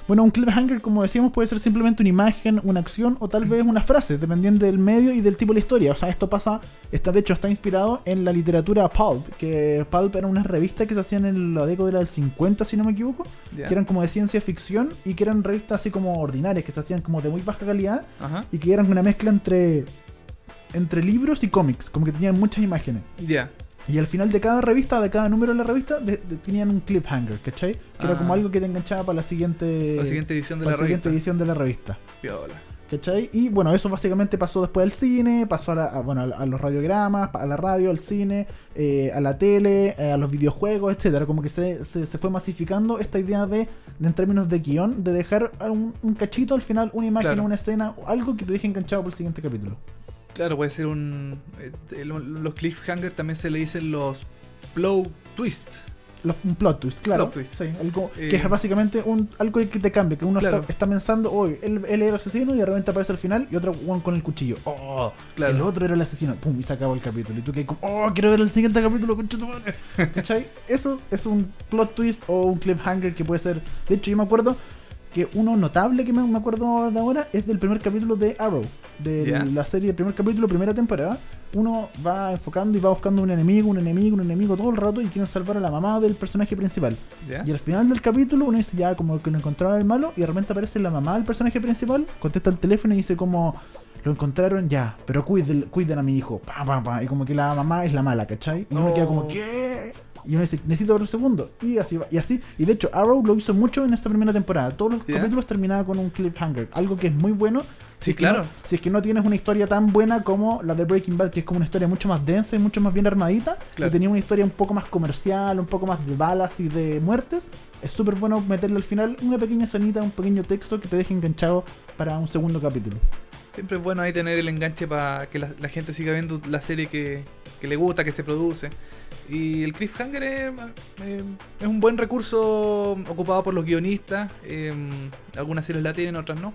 Bueno, un cliffhanger, como decíamos, puede ser simplemente una imagen, una acción o tal vez una frase, dependiendo del medio y del tipo de la historia. O sea, esto pasa, está de hecho está inspirado en la literatura pulp, que pulp era una revista que se hacían en la década del 50, si no me equivoco, que eran como de ciencia ficción y que eran revistas así como ordinarias, que se hacían como de muy baja calidad Ajá. y que eran una mezcla entre entre libros y cómics, como que tenían muchas imágenes. Ya. Y al final de cada revista, de cada número de la revista, de- de- tenían un cliffhanger, ¿cachai? Que era Ah. como algo que te enganchaba para la siguiente, La siguiente edición de para la la siguiente revista. edición de la revista. ¿Cachai? Y bueno, eso básicamente pasó después al cine, pasó a, la- a, bueno, a, los radiogramas, a la radio, al cine, eh, a la tele, eh, a los videojuegos, etcétera Como que se, se, se fue masificando esta idea de, de, en términos de guion, de dejar un, un cachito al final, una imagen, Claro. una escena, algo que te deje enganchado por el siguiente capítulo. Claro, puede ser un. eh, lo- los cliffhangers también se le dicen los blow twists. Los- un plot twist, claro. Plot twist. Sí, algo Eh, que es básicamente un, algo que te cambia, que uno Claro. está, está pensando, hoy él, él era el asesino y de repente aparece al final y otro one con el cuchillo. Oh, Claro. el otro era el asesino. Pum, y se acabó el capítulo. Y tú que como, oh, quiero ver el siguiente capítulo, concha tu madre". *laughs* ¿Cachai? Eso es un plot twist o un cliffhanger que puede ser. De hecho, yo me acuerdo que uno notable que me, me acuerdo de ahora es del primer capítulo de Arrow. De la serie, primer capítulo, primera temporada. Uno va enfocando y va buscando un enemigo, un enemigo, un enemigo todo el rato y quieren salvar a la mamá del personaje principal. Y al final del capítulo uno dice ya como que lo encontraron al malo y de repente aparece la mamá del personaje principal, contesta el teléfono y dice como lo encontraron ya, pero cuiden, cuiden a mi hijo. Pa, pa, pa. Y como que la mamá es la mala, ¿cachai? Y uno Oh. queda como, ¿qué? Y uno dice, necesito otro segundo. Y así va. Y así. Y de hecho, Arrow lo hizo mucho en esta primera temporada. Todos los capítulos terminaban con un cliffhanger. Algo que es muy bueno Sí, es que claro. no- si es que no tienes una historia tan buena como la de Breaking Bad, que es como una historia mucho más densa y mucho más bien armadita, Claro. que tenía una historia un poco más comercial, un poco más de balas y de muertes, es súper bueno meterle al final una pequeña escenita, un pequeño texto que te deje enganchado para un segundo capítulo. Siempre es bueno ahí tener el enganche para que la, la gente siga viendo la serie que, que le gusta, que se produce. Y el cliffhanger es, eh, es un buen recurso ocupado por los guionistas. eh, algunas series la tienen, otras no.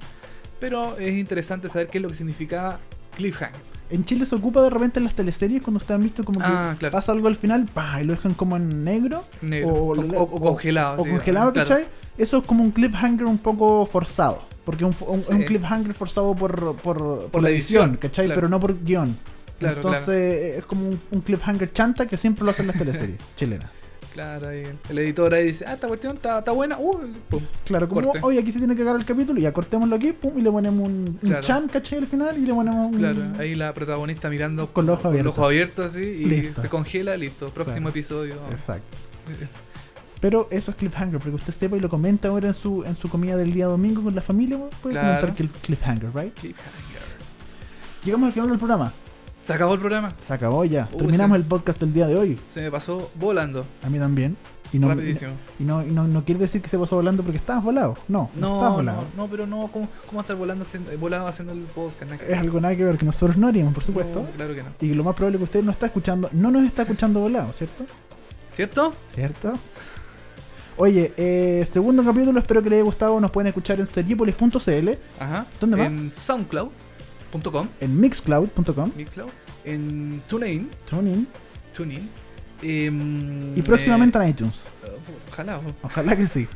Pero es interesante saber qué es lo que significaba cliffhanger. En Chile se ocupa de repente en las teleseries cuando ustedes han visto como que Ah, claro. pasa algo al final, pa, y lo dejan como en negro. Negro. O- O, o- o congelado. o sí, congelado, claro. ¿cachai? Eso es como un cliffhanger un poco forzado. Porque un, un- Sí. un cliffhanger forzado por, por, por la la edición, edición, ¿cachai? claro. Pero no por guion. Claro, Entonces es como un, un cliffhanger chanta que siempre lo hacen las teleseries *laughs* chilenas. Claro, ahí el editor ahí dice, ah, esta cuestión está, está buena. Uh, pum. Claro, como Corte. hoy aquí se tiene que acabar el capítulo, ya cortémoslo aquí, pum, y le ponemos un, un Claro. chan, ¿cachai? Al final, y le ponemos un. Claro, ahí la protagonista mirando Con los ojos abiertos. ojos abiertos así y Listo. se congela, listo. Próximo episodio. Exacto. *laughs* Pero eso es cliffhanger, porque usted sepa y lo comenta ahora en su, en su comida del día domingo con la familia, puede Claro. comentar que el cliffhanger, ¿right? Cliffhanger. Llegamos al final del programa. Se acabó el programa. Se acabó ya. Uy, Terminamos sí. el podcast del día de hoy. Se me pasó volando. A mí también. Y no, Rapidísimo. y no, y no, no quiere decir que se pasó volando porque estabas volado. No, no, estabas No, volado. no, no, pero no, ¿cómo, cómo estar volando haciendo, volado haciendo el podcast? Nada Es algo nada que ver que nosotros no haríamos, por supuesto. No, claro que no. Y lo más probable es que usted no está escuchando, no nos está escuchando volado, ¿cierto? ¿Cierto? ¿Cierto? Oye, eh, segundo capítulo, espero que les haya gustado. Nos pueden escuchar en seriepolis.cl, Ajá. ¿Dónde más? En en mixcloud.com, Mixcloud, en TuneIn, TuneIn TuneIn. em, y próximamente eh, en iTunes. ojalá. Ojalá que sí.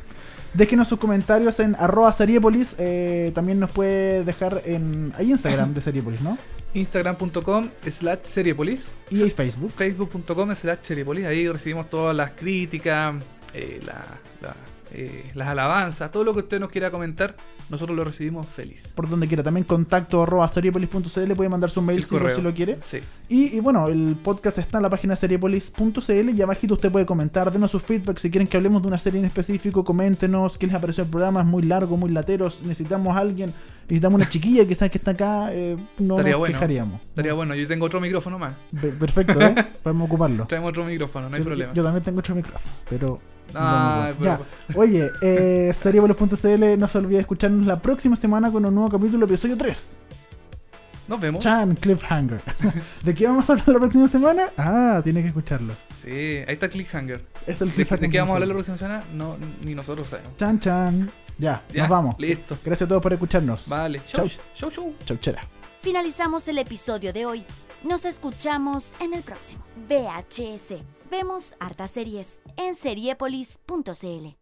Déjenos sus comentarios en arroba seriepolis. eh, también nos puede dejar en. Hay Instagram de Seriepolis, ¿no? Instagram.com slash seriepolis. Y hay Facebook. Facebook.com slash seriepolis. Ahí recibimos todas las críticas, eh, la- la, eh, las alabanzas, todo lo que usted nos quiera comentar. Nosotros lo recibimos feliz. Por donde quiera. También contacto arroba seriepolis.cl. Puede mandar su mail si, si lo quiere. Sí. Y, y bueno, el podcast está en la página seriepolis.cl y abajito usted puede comentar, denos su feedback si quieren que hablemos de una serie en específico, coméntenos qué les apareció el programa, es muy largo, muy lateros, necesitamos a alguien, necesitamos una chiquilla quizás que está acá, eh, no Estaría nos bueno. fijaríamos. Estaría bueno, yo tengo otro micrófono más. Pe- Perfecto, ¿eh? *laughs* podemos ocuparlo. Traemos otro micrófono, no hay yo, problema. yo también tengo otro micrófono, pero... Ay, Ya. Oye, eh, *laughs* no se olvide escucharnos la próxima semana con un nuevo capítulo, episodio 3. Nos vemos. Chan, Cliffhanger. *laughs* ¿De qué vamos a hablar la próxima semana? Ah, tiene que escucharlo. Sí, ahí está cliffhanger. Es el ¿De, cliffhanger. de qué vamos a hablar la de próxima semana? No, ni nosotros sabemos. Chan, chan. Ya, Ya, nos vamos. Listo. Gracias a todos por escucharnos. Vale. Chau. Chau, chau, chau. Chau, chera. Finalizamos el episodio de hoy. Nos escuchamos en el próximo. VHS. Vemos hartas series en seriepolis.cl.